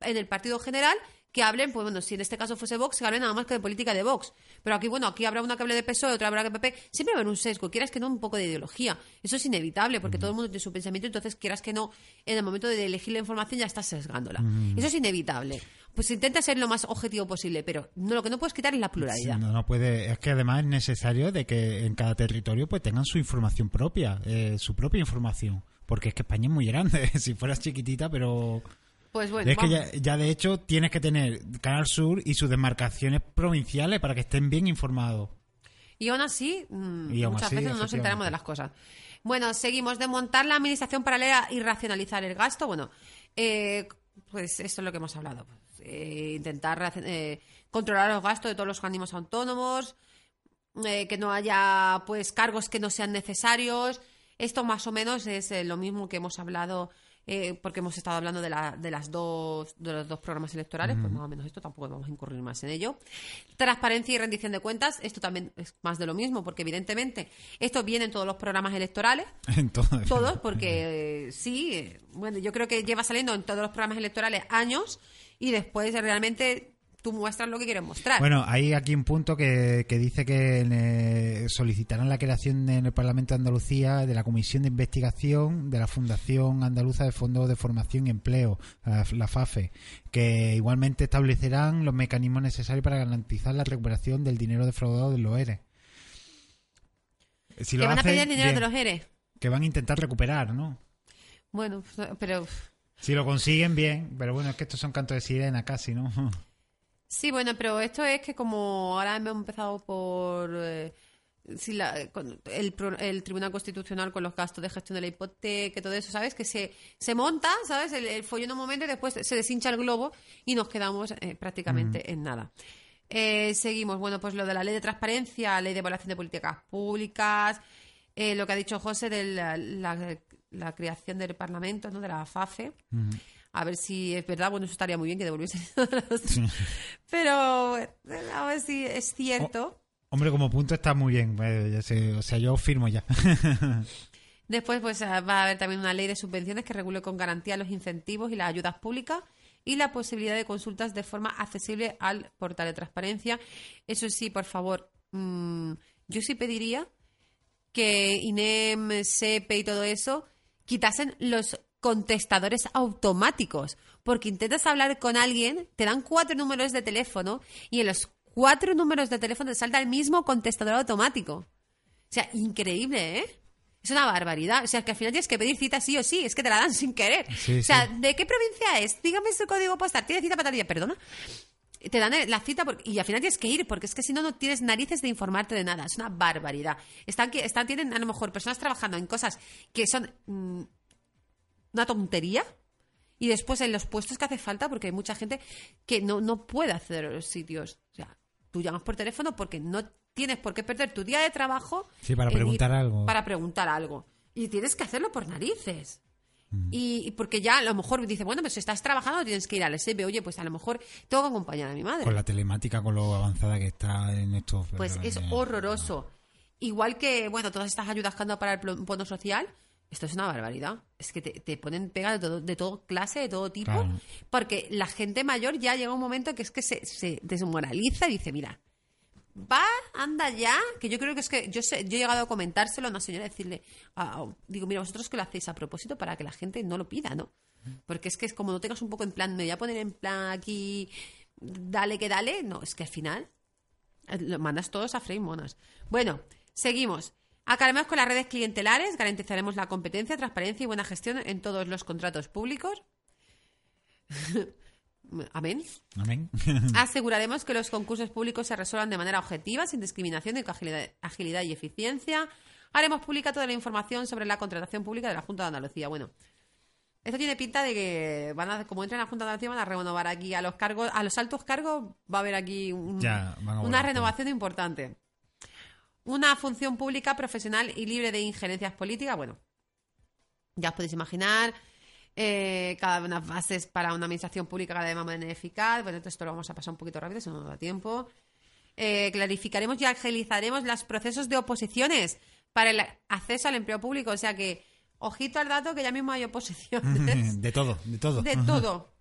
en el partido general que hablen, pues bueno, si en este caso fuese Vox, que hablen nada más que de política de Vox. Pero aquí, bueno, aquí habrá una que hable de PSOE, otra habrá que PP. Siempre va a haber un sesgo, quieras que no, un poco de ideología. Eso es inevitable, porque todo el mundo tiene su pensamiento, entonces quieras que no, en el momento de elegir la información ya estás sesgándola. Eso es inevitable. Pues intenta ser lo más objetivo posible, pero no, lo que no puedes quitar es la pluralidad. Sí, no, no puede, es que además es necesario de que en cada territorio pues tengan su información propia, eh, su propia información, porque es que España es muy grande, si fueras chiquitita, pero Pues bueno, es que ya, ya de hecho tienes que tener Canal Sur y sus demarcaciones provinciales para que estén bien informados. Y aún así, mm, Y aún muchas así, veces no nos enteramos de las cosas. Bueno, seguimos. Desmontar la administración paralela y racionalizar el gasto. Bueno, eh, pues esto es lo que hemos hablado. Eh, intentar eh, controlar los gastos de todos los organismos autónomos, eh, que no haya pues cargos que no sean necesarios. Esto más o menos es eh, lo mismo que hemos hablado. eh, porque hemos estado hablando de, la- de las dos de los dos programas electorales, pues más o menos esto tampoco vamos a incurrir más en ello. Transparencia y rendición de cuentas, esto también es más de lo mismo, porque evidentemente esto viene en todos los programas electorales, todos, porque eh, sí, bueno, yo creo que lleva saliendo en todos los programas electorales años y después realmente tú muestras lo que quieres mostrar. Bueno, hay aquí un punto que, que dice que eh, solicitarán la creación en el Parlamento de Andalucía de la Comisión de Investigación de la Fundación Andaluza de Fondos de Formación y Empleo, la, FAFE, que igualmente establecerán los mecanismos necesarios para garantizar la recuperación del dinero defraudado de los ERE. Si que lo van a pedir dinero de los ERE. Que van a intentar recuperar, ¿no? Bueno, pero Si lo consiguen, bien. Pero bueno, es que estos son cantos de sirena casi, ¿no? Sí, bueno, pero esto es que como ahora hemos empezado por eh, si la- con el, el Tribunal Constitucional con los gastos de gestión de la hipoteca y todo eso, ¿sabes? Que se, se monta, ¿sabes? El, el follón en un momento y después se deshincha el globo y nos quedamos eh, prácticamente en nada. Eh, seguimos, bueno, pues lo de la ley de transparencia, ley de evaluación de políticas públicas, eh, lo que ha dicho José de la, la- la creación del Parlamento, ¿no? De la FAFE. A ver si es verdad, bueno, eso estaría muy bien que devolviesen Pero eh, a ver si es cierto. Hombre, como punto está muy bien. eh, ya sé, o sea, yo firmo ya. Después, pues ah, va a haber también una ley de subvenciones que regule con garantía los incentivos y las ayudas públicas y la posibilidad de consultas de forma accesible al portal de transparencia. Eso sí, por favor, mm, yo sí pediría que INEM, SEPE y todo eso quitasen los contestadores automáticos, porque intentas hablar con alguien, te dan cuatro números de teléfono y en los cuatro números de teléfono te salta el mismo contestador automático. O sea, increíble, ¿eh? Es una barbaridad. O sea, que al final tienes que pedir cita sí o sí. Es que te la dan sin querer. Sí, o sea, sí. ¿de qué provincia es? Dígame su código postal. ¿Tiene cita para tal día? Perdona. Te dan la cita y al final tienes que ir porque es que si no, no tienes narices de informarte de nada. Es una barbaridad. Están, que- están, tienen a lo mejor personas trabajando en cosas que son mm, una tontería y después en los puestos que hace falta porque hay mucha gente que no, no puede a los sitios. O sea, tú llamas por teléfono porque no tienes por qué perder tu día de trabajo Sí, para preguntar algo. Para preguntar algo. Y tienes que hacerlo por narices. Y, y porque ya a lo mejor dice, bueno, pues estás trabajando tienes que ir al SB. Oye, pues a lo mejor tengo que acompañar a mi madre. Con la telemática, con lo avanzada que está en estos... Pues es eh, horroroso. Igual que, bueno, todas estas ayudas que han dado para el bono social, esto es una barbaridad. Es que te, te ponen pega de todo, de todo clase, de todo tipo, Claro. porque la gente mayor ya llega un momento que es que se, se desmoraliza y dice, mira, va, anda ya, que yo creo que es que yo sé, yo he llegado a comentárselo a una señora, decirle, digo, mira, vosotros que lo hacéis a propósito para que la gente no lo pida, ¿no? Porque es que es como no tengas un poco en plan, me voy a poner en plan aquí, dale que dale, no, es que al final eh, lo mandas todos a freír monas. Bueno, seguimos. Acabaremos con las redes clientelares, garantizaremos la competencia, transparencia y buena gestión en todos los contratos públicos. Amén. Amén. Aseguraremos que los concursos públicos se resuelvan de manera objetiva, sin discriminación y con agilidad, agilidad y eficiencia. Haremos pública toda la información sobre la contratación pública de la Junta de Andalucía. Bueno, esto tiene pinta de que van a, como entren a la Junta de Andalucía, van a renovar aquí a los cargos, a los altos cargos va a haber aquí un- Ya, una renovación importante. Una función pública profesional y libre de injerencias políticas. Bueno, ya os podéis imaginar. Eh, cada unas bases para una administración pública cada vez más eficaz. Bueno, esto lo vamos a pasar un poquito rápido, si no nos da tiempo. Eh, clarificaremos y agilizaremos los procesos de oposiciones para el acceso al empleo público. O sea que, ojito al dato que ya mismo hay oposiciones. de todo, de todo. De todo.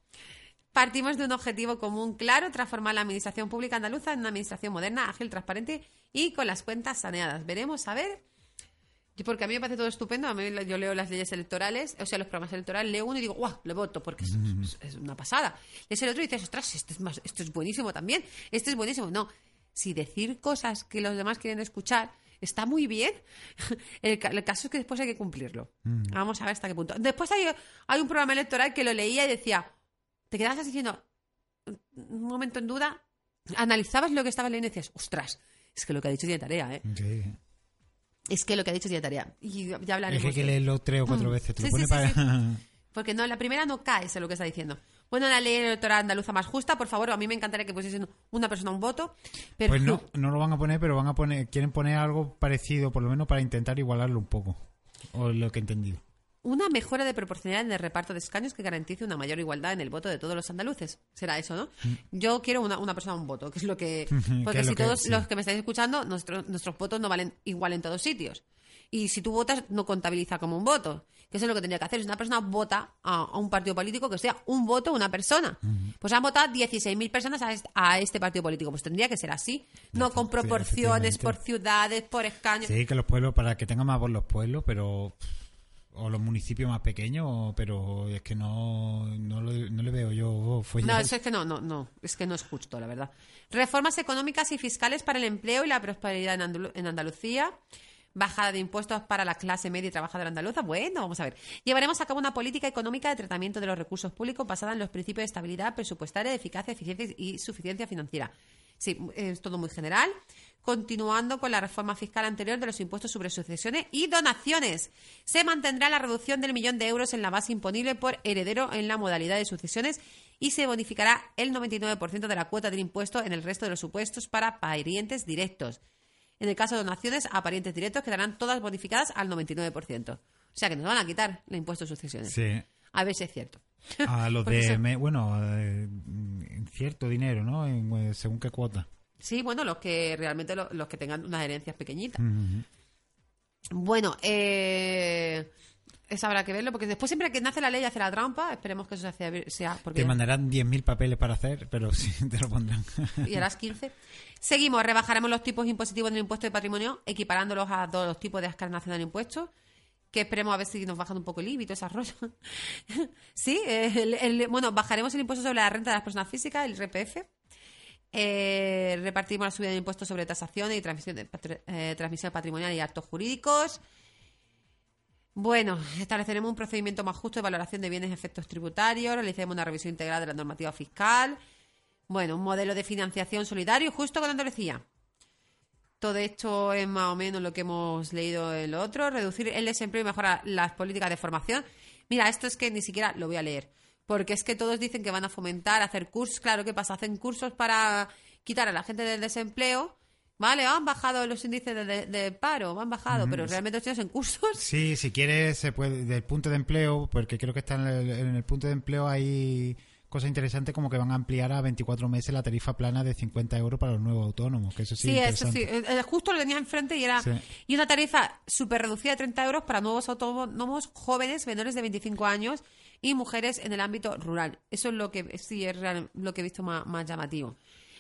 Partimos de un objetivo común claro, transformar la administración pública andaluza en una administración moderna, ágil, transparente y con las cuentas saneadas. Veremos, a ver. Porque a mí me parece todo estupendo. A mí lo- yo leo las leyes electorales, o sea, los programas electorales, leo uno y digo, ¡guau! Le voto, porque es, es- es una pasada. Lees el otro y dices, ostras, esto es, más, esto es buenísimo también. Esto es buenísimo. No, si decir cosas que los demás quieren escuchar está muy bien, el, ca- el caso es que después hay que cumplirlo. Vamos a ver hasta qué punto. Después hay, hay un programa electoral que lo leía y decía, te quedabas así diciendo, un momento en duda, analizabas lo que estaba leyendo y decías, ostras, es que lo que ha dicho tiene tarea, ¿eh? Sí. Es que lo que ha dicho tiene tarea. Y ya Es hablaremos. que hay que de- leerlo tres o cuatro Mm. veces. Te Sí, lo pone sí, sí, para... sí. Porque no, la primera no cae, sé lo que está diciendo. Bueno, la ley electoral andaluza más justa, por favor, a mí me encantaría que pusiesen una persona un voto, pero Pues no, no lo van a poner, pero van a poner, quieren poner algo parecido, por lo menos para intentar igualarlo un poco. O lo que he entendido. Una mejora de proporcionalidad en el reparto de escaños que garantice una mayor igualdad en el voto de todos los andaluces. Será eso, ¿no? Yo quiero una, una persona un voto, que es lo que... Mm. Que Porque lo si que- todos sí. los que me estáis escuchando, nuestros nuestros votos no valen igual en todos sitios. Y si tú votas, no contabiliza como un voto. Que eso es lo que tendría que hacer. Si una persona vota a, a un partido político, que sea un voto una persona. Pues han votado 16.000 personas a este, a este partido político. Pues tendría que ser así. No con proporciones, por ciudades, por escaños. Sí, que los pueblos, para que tengan más voz los pueblos, pero. O los municipios más pequeños, pero es que no, no, lo- no le veo yo No, eso es que no, no, no, es que no es justo, la verdad. Reformas económicas y fiscales para el empleo y la prosperidad en, Andalu- en Andalucía. Bajada de impuestos para la clase media y trabajadora andaluza. Bueno, vamos a ver. Llevaremos a cabo una política económica de tratamiento de los recursos públicos basada en los principios de estabilidad presupuestaria, de eficacia, eficiencia y suficiencia financiera. Sí, es todo muy general. Continuando con la reforma fiscal anterior de los impuestos sobre sucesiones y donaciones. Se mantendrá la reducción del millón de euros en la base imponible por heredero en la modalidad de sucesiones y se bonificará el 99% de la cuota del impuesto en el resto de los supuestos para parientes directos. En el caso de donaciones a parientes directos quedarán todas bonificadas al 99%. O sea que nos van a quitar el impuesto de sucesiones. Sí. A ver si es cierto. A de. me- bueno, eh, cierto dinero, ¿no? En, eh, según qué cuota. Sí, bueno, los que realmente lo- los que tengan unas herencias pequeñitas. Bueno, eh, eso habrá que verlo, porque después siempre que nace la ley hace la trampa. Esperemos que eso sea. sea porque Te mandarán 10.000 papeles para hacer, pero sí, te lo pondrán. y harás 15. Seguimos, rebajaremos los tipos impositivos del impuesto de patrimonio, equiparándolos a todos los tipos de nacional de impuestos. Que esperemos a ver si nos bajan un poco el IBI y todo ese rollo. sí, el- el- bueno, bajaremos el impuesto sobre la renta de las personas físicas, el RPF. Eh, repartimos la subida de impuestos sobre tasaciones y transmisión, de eh, transmisión patrimonial y actos jurídicos. Bueno, estableceremos un procedimiento más justo de valoración de bienes y efectos tributarios, realizaremos una revisión integral de la normativa fiscal, bueno, un modelo de financiación solidario justo con Andalucía. Todo esto es más o menos lo que hemos leído en lo otro. Reducir el desempleo y mejorar las políticas de formación. Mira, esto es que ni siquiera lo voy a leer. Porque es que todos dicen que van a fomentar, hacer cursos. Claro, ¿qué pasa? Hacen cursos para quitar a la gente del desempleo. Vale, han bajado los índices de, de- de paro, han bajado, pero realmente los en cursos. Sí, si quieres, se puede, del punto de empleo, porque creo que está en el, en el punto de empleo hay cosas interesantes como que van a ampliar a 24 meses la tarifa plana de 50 euros para los nuevos autónomos, que eso sí, Sí, eso interesante. sí. Eh, eh, Justo lo tenía enfrente y era. Sí. Y una tarifa súper reducida de 30 euros para nuevos autónomos jóvenes menores de 25 años y mujeres en el ámbito rural. Eso es lo que sí es real- lo que he visto más, más llamativo.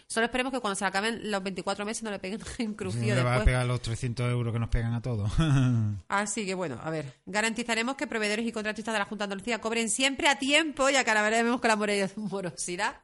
Solo esperemos que cuando se acaben los 24 meses no le peguen un le va a pegar los 300 euros que nos pegan a todos. Así que bueno, a ver, garantizaremos que proveedores y contratistas de la Junta de Andalucía cobren siempre a tiempo y acabaremos con la moro- morosidad.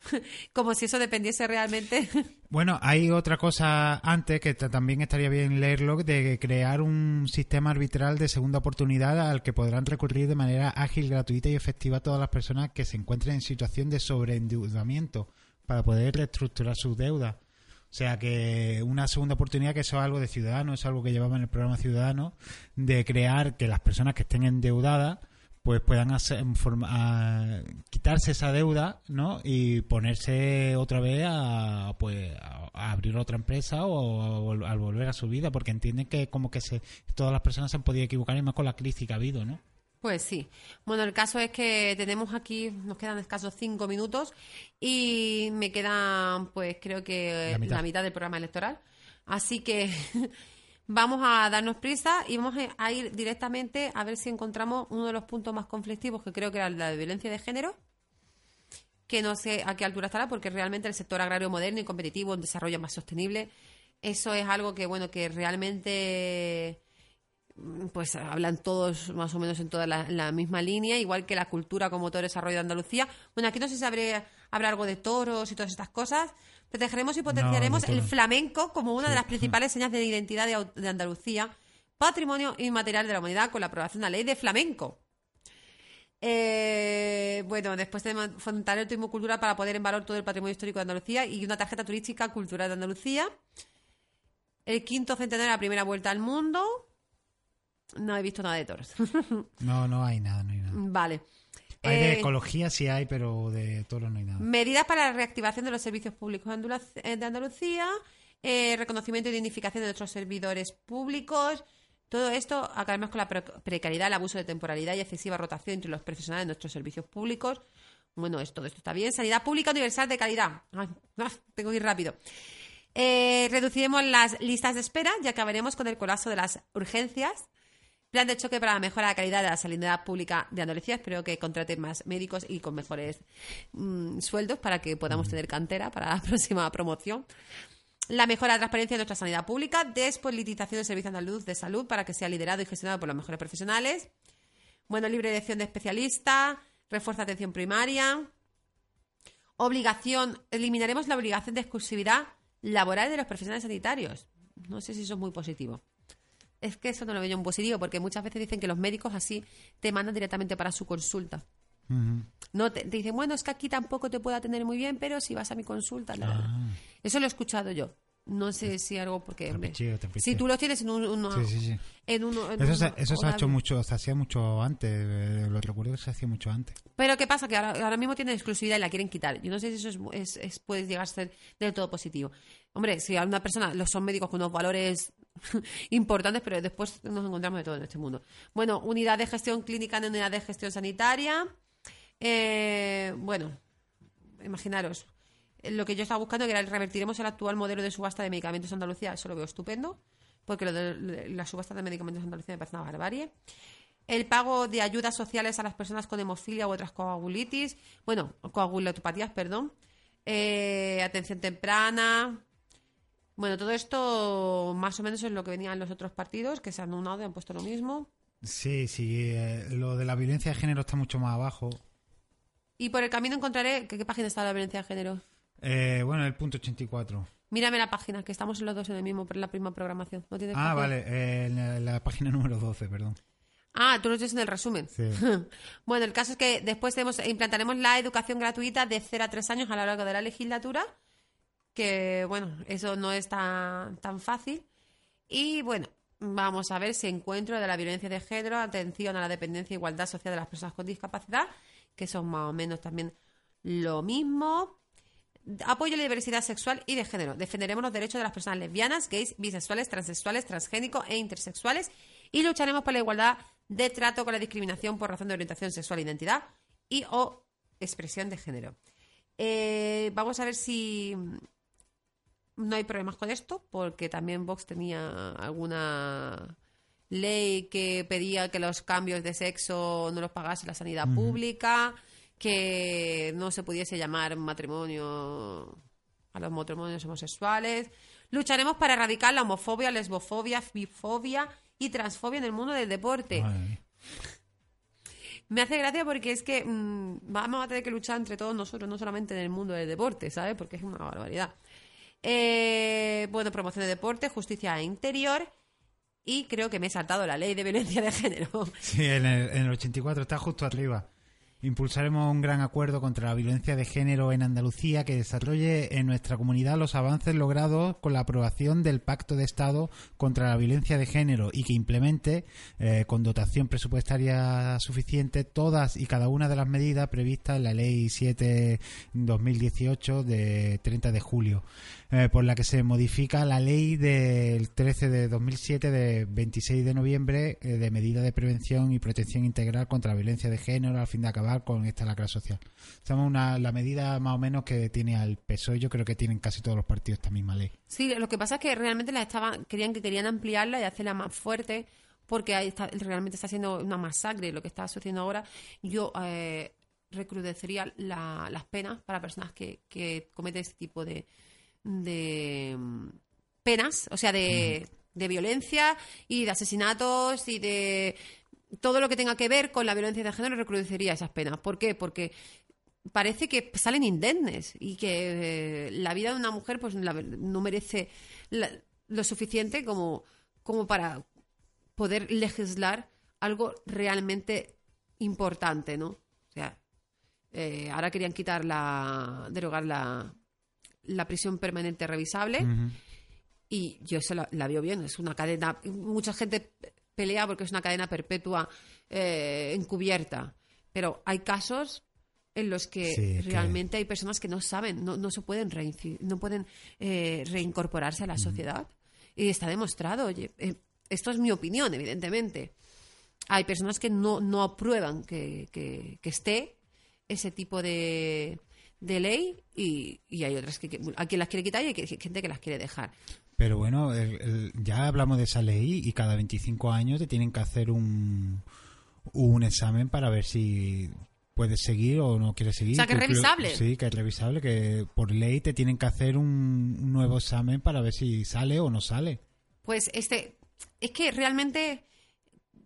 Como si eso dependiese realmente. Bueno, hay otra cosa antes que ta- también estaría bien leerlo, de crear un sistema arbitral de segunda oportunidad al que podrán recurrir de manera ágil, gratuita y efectiva todas las personas que se encuentren en situación de sobreendeudamiento para poder reestructurar sus deudas. O sea que una segunda oportunidad, que eso es algo de Ciudadanos, es algo que llevaba en el programa Ciudadanos, de crear que las personas que estén endeudadas pues puedan hacer, forma- quitarse esa deuda ¿no? y ponerse otra vez a, pues, a, abrir otra empresa o a, vol- a volver a su vida porque entienden que como que se, todas las personas se han podido equivocar y más con la crisis que ha habido ¿no? Pues sí. Bueno, el caso es que tenemos aquí, nos quedan escasos cinco minutos y me quedan, pues creo que La mitad, del programa electoral. Así que vamos a darnos prisa y vamos a- ir directamente a ver si encontramos uno de los puntos más conflictivos, que creo que era la de violencia de género, que no sé a qué altura estará, porque realmente el sector agrario moderno y competitivo, un desarrollo más sostenible, eso es algo que, bueno, que realmente pues hablan todos más o menos en toda la, la misma línea, igual que la cultura como todo el desarrollo de Andalucía. Bueno, aquí no sé si habré- habrá algo de toros y todas estas cosas. Protegeremos y potenciaremos el flamenco como una de las principales señas de identidad de, de Andalucía, patrimonio inmaterial de la humanidad con la aprobación de la ley de flamenco. Eh, bueno, después de fomentar el turismo cultural para poner en valor todo el patrimonio histórico de Andalucía y una tarjeta turística cultural de Andalucía. El quinto centenario de la primera vuelta al mundo. No he visto nada de toros. no no hay nada no hay nada vale. Hay de Eh, ecología sí hay pero de toros no hay nada Medidas para la reactivación de los servicios públicos de eh, de Andalucía, eh, reconocimiento e identificación de nuestros servidores públicos. Todo esto acabamos con la pre- precariedad, el abuso de temporalidad y excesiva rotación entre los profesionales de nuestros servicios públicos. Bueno, es- todo esto está bien. Sanidad pública universal de calidad. Ay, ah, tengo que ir rápido. Eh, reduciremos las listas de espera y acabaremos con el colapso de las urgencias. Plan de choque para la mejora de la calidad de la sanidad pública de Andalucía. Espero que contraten más médicos y con mejores mm, sueldos para que podamos tener cantera para la próxima promoción. La mejora de la transparencia de nuestra sanidad pública. Despolitización del Servicio Andaluz de Salud para que sea liderado y gestionado por los mejores profesionales. Bueno, libre elección de especialistas. Refuerza atención primaria. Obligación. Eliminaremos la obligación de exclusividad laboral de los profesionales sanitarios. No sé si eso es muy positivo. Es que eso no lo veo yo muy positivo porque muchas veces dicen que los médicos así te mandan directamente para su consulta. No te, te dicen, bueno, es que aquí tampoco te puedo atender muy bien, pero si vas a mi consulta. la, la, la". Ah. Eso lo he escuchado yo. No sé si algo porque... si tú lo tienes en un, uno- Sí, sí, sí. en uno- en Eso, se, eso se ha hecho mucho, se hacía mucho antes, eh, lo recuerdo que se hacía mucho antes. Pero ¿qué pasa? Que ahora, ahora mismo tienen exclusividad y la quieren quitar. Yo no sé si eso es, es- es- puede llegar a ser del todo positivo. Hombre, si a una persona, los son médicos con unos valores importantes, pero después nos encontramos de todo en este mundo. Bueno, unidad de gestión clínica en unidad de gestión sanitaria. Eh, bueno, imaginaros, eh, lo que yo estaba buscando que era revertiremos el actual modelo de subasta de medicamentos en Andalucía, eso lo veo estupendo. porque lo de, de la subasta de medicamentos en Andalucía me parece una barbarie. El pago de ayudas sociales a las personas con hemofilia u otras coagulitis, bueno, coagulopatías, perdón. Eh, atención temprana. Bueno, todo esto más o menos es lo que venían los otros partidos, que se han unado y han puesto lo mismo. Sí, sí, eh, lo de la violencia de género está mucho más abajo. Y por el camino encontraré... ¿Qué, qué página está la violencia de género? Eh, bueno, el punto 84. Mírame la página, que estamos los dos en el mismo, en la misma programación. ¿No tienes Ah, vale, eh, en la, la página número 12, perdón. Ah, tú lo tienes en el resumen. Sí. bueno, el caso es que después tenemos, implantaremos la educación gratuita de 0 a 3 años a lo largo de la legislatura, que bueno, eso no es tan, tan fácil. Y bueno, vamos a ver si encuentro de la violencia de género, atención a la dependencia e igualdad social de las personas con discapacidad, que son más o menos también lo mismo. Apoyo a la diversidad sexual y de género. Defenderemos los derechos de las personas lesbianas, gays, bisexuales, transexuales, transgénicos e intersexuales y lucharemos por la igualdad de trato con la discriminación por razón de orientación sexual, identidad y o expresión de género. Eh, vamos a ver si no hay problemas con esto, porque también Vox tenía alguna ley que pedía que los cambios de sexo no los pagase la sanidad pública, que no se pudiese llamar matrimonio a los matrimonios homosexuales. Lucharemos para erradicar la homofobia, lesbofobia, bifobia y transfobia en el mundo del deporte. Me hace gracia porque es que mm, vamos a tener que luchar entre todos nosotros, no solamente en el mundo del deporte, ¿sabes? Porque es una barbaridad. Eh, bueno, promoción de deporte, justicia interior y creo que me he saltado la ley de violencia de género. Sí, en el, en el 84 está justo arriba. Impulsaremos un gran acuerdo contra la violencia de género en Andalucía que desarrolle en nuestra comunidad los avances logrados con la aprobación del Pacto de Estado contra la violencia de género y que implemente eh, con dotación presupuestaria suficiente todas y cada una de las medidas previstas en la Ley 7-2018 de 30 de julio, eh, por la que se modifica la Ley del 13 de 2007 de 26 de noviembre eh, de medida de prevención y protección integral contra la violencia de género al fin de acabar con esta lacra social. Estamos una, la medida más o menos que tiene al PSOE, yo creo que tienen casi todos los partidos esta misma ley. Sí, lo que pasa es que realmente la estaban, querían que querían ampliarla y hacerla más fuerte porque ahí está, realmente está siendo una masacre lo que está sucediendo ahora. Yo eh, recrudecería la- las penas para personas que, que cometen este tipo de, de mm, penas, o sea, de, de violencia y de asesinatos y de todo lo que tenga que ver con la violencia de género recrudecería esas penas. ¿Por qué? Porque parece que salen indemnes y que eh, la vida de una mujer pues la- no merece la- lo suficiente como, como para poder legislar algo realmente importante, ¿no? O sea, eh, ahora querían quitar la, derogar la, la prisión permanente revisable. Y yo eso la, la veo bien, es una cadena, mucha gente pelea porque es una cadena perpetua eh, encubierta, pero hay casos en los que Sí, que- realmente hay personas que no saben, no, no se pueden no pueden eh, reincorporarse a la sociedad. Y está demostrado, oye, eh, esto es mi opinión, evidentemente. Hay personas que no, no aprueban que, que- que esté ese tipo de, de ley y, y hay otras que, a quien las quiere quitar y hay gente que las quiere dejar. Pero bueno, el- el- ya hablamos de esa ley y cada 25 años te tienen que hacer un, un examen para ver si puedes seguir o no quieres seguir. O sea, que es revisable. Sí, que es revisable, que por ley te tienen que hacer un, un nuevo examen para ver si sale o no sale. Pues este, es que realmente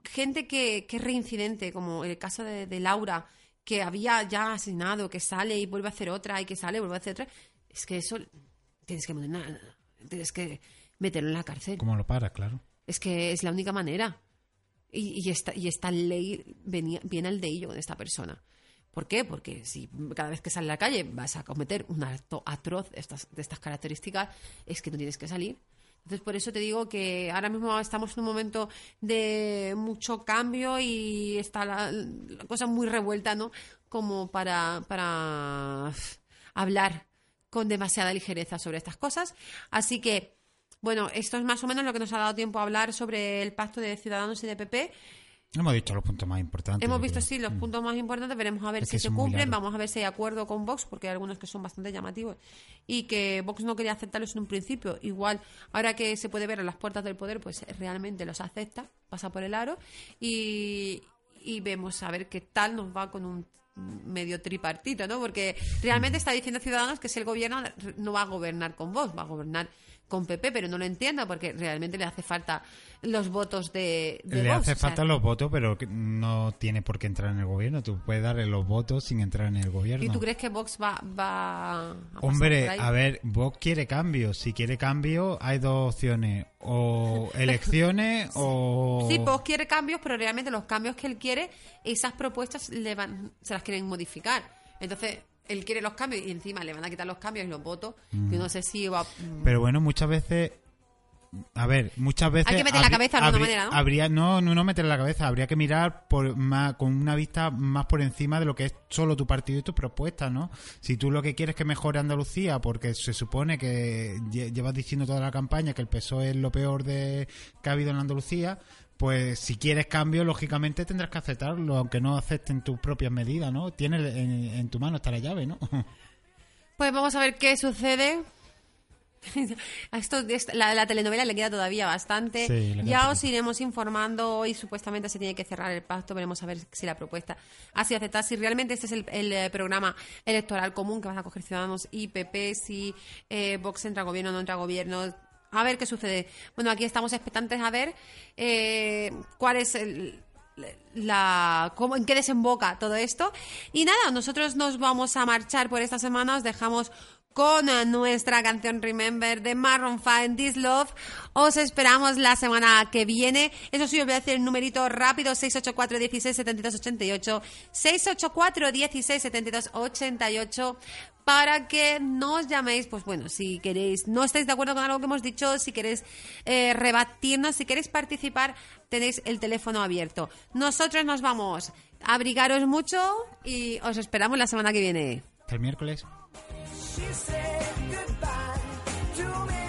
gente que, que es reincidente, como el caso de, de Laura, que había ya asesinado, que sale y vuelve a hacer otra, y que sale y vuelve a hacer otra, es que eso tienes que, tienes que meterlo en la cárcel. ¿Cómo lo paras, claro? Es que es la única manera. Y, y esta, y esta ley venía, viene al de ello de esta persona. ¿Por qué? Porque si cada vez que sales a la calle vas a cometer un acto atroz de estas, de estas características, es que no tienes que salir. Entonces, por eso te digo que ahora mismo estamos en un momento de mucho cambio y está la, cosa muy revuelta, ¿no? Como para, para hablar con demasiada ligereza sobre estas cosas. Así que, bueno, esto es más o menos lo que nos ha dado tiempo a hablar sobre el pacto de Ciudadanos y de PP. Hemos dicho los puntos más importantes. Hemos visto, creo. sí, los Mm. puntos más importantes. Veremos a ver Es si se cumplen. Vamos a ver si hay acuerdo con Vox, porque hay algunos que son bastante llamativos. Y que Vox no quería aceptarlos en un principio. Igual, ahora que se puede ver a las puertas del poder, pues realmente los acepta, pasa por el aro. Y, y vemos a ver qué tal nos va con un medio tripartito, ¿no? Porque realmente está diciendo Ciudadanos que si el gobierno no va a gobernar con Vox, va a gobernar con PP, pero no lo entiendo porque realmente le hace falta los votos de, de Le Vox, hace o sea, falta los votos, pero no tiene por qué entrar en el gobierno. Tú puedes darle los votos sin entrar en el gobierno. ¿Y tú crees que Vox va, va a Hombre, a ver, Vox quiere cambio. Si quiere cambio, hay dos opciones. O elecciones o... Sí, Vox quiere cambios, pero realmente los cambios que él quiere, esas propuestas le van, se las quieren modificar. Entonces, él quiere los cambios y encima le van a quitar los cambios y los votos. Mm. Yo no sé si va... Pero bueno, muchas veces... A ver, muchas veces... Hay que meter la cabeza de alguna manera, ¿no? Habría, no, no, no meter la cabeza. Habría que mirar por más, con una vista más por encima de lo que es solo tu partido y tus propuestas, ¿no? Si tú lo que quieres es que mejore Andalucía, porque se supone que lle- llevas diciendo toda la campaña que el PSOE es lo peor de que ha habido en Andalucía, pues si quieres cambio, lógicamente tendrás que aceptarlo, aunque no acepten tus propias medidas, ¿no? Tienes en, en tu mano está la llave, ¿no? Pues vamos a ver qué sucede. A esto, est- la, la telenovela le queda todavía bastante. Sí, ya os iremos informando. Hoy supuestamente se tiene que cerrar el pacto. Veremos a ver si la propuesta ha sido aceptada. Si realmente este es el, el, eh, programa electoral común que van a coger Ciudadanos y PP, si eh, Vox entra a gobierno o no entra a gobierno. A ver qué sucede. Bueno, aquí estamos expectantes a ver eh, cuál es el, la cómo en qué desemboca todo esto. Y nada nosotros nos vamos a marchar por esta semana. Os dejamos con nuestra canción Remember de Maroon 5 This Love. Os esperamos la semana que viene. Eso sí os voy a decir el numerito rápido 684 16 72 88 684 16 72 88 para que nos llaméis, pues bueno, si queréis, no estáis de acuerdo con algo que hemos dicho, si queréis eh, rebatirnos, si queréis participar, tenéis el teléfono abierto. Nosotros nos vamos. Abrigaros mucho y os esperamos la semana que viene. Hasta el miércoles. She said goodbye.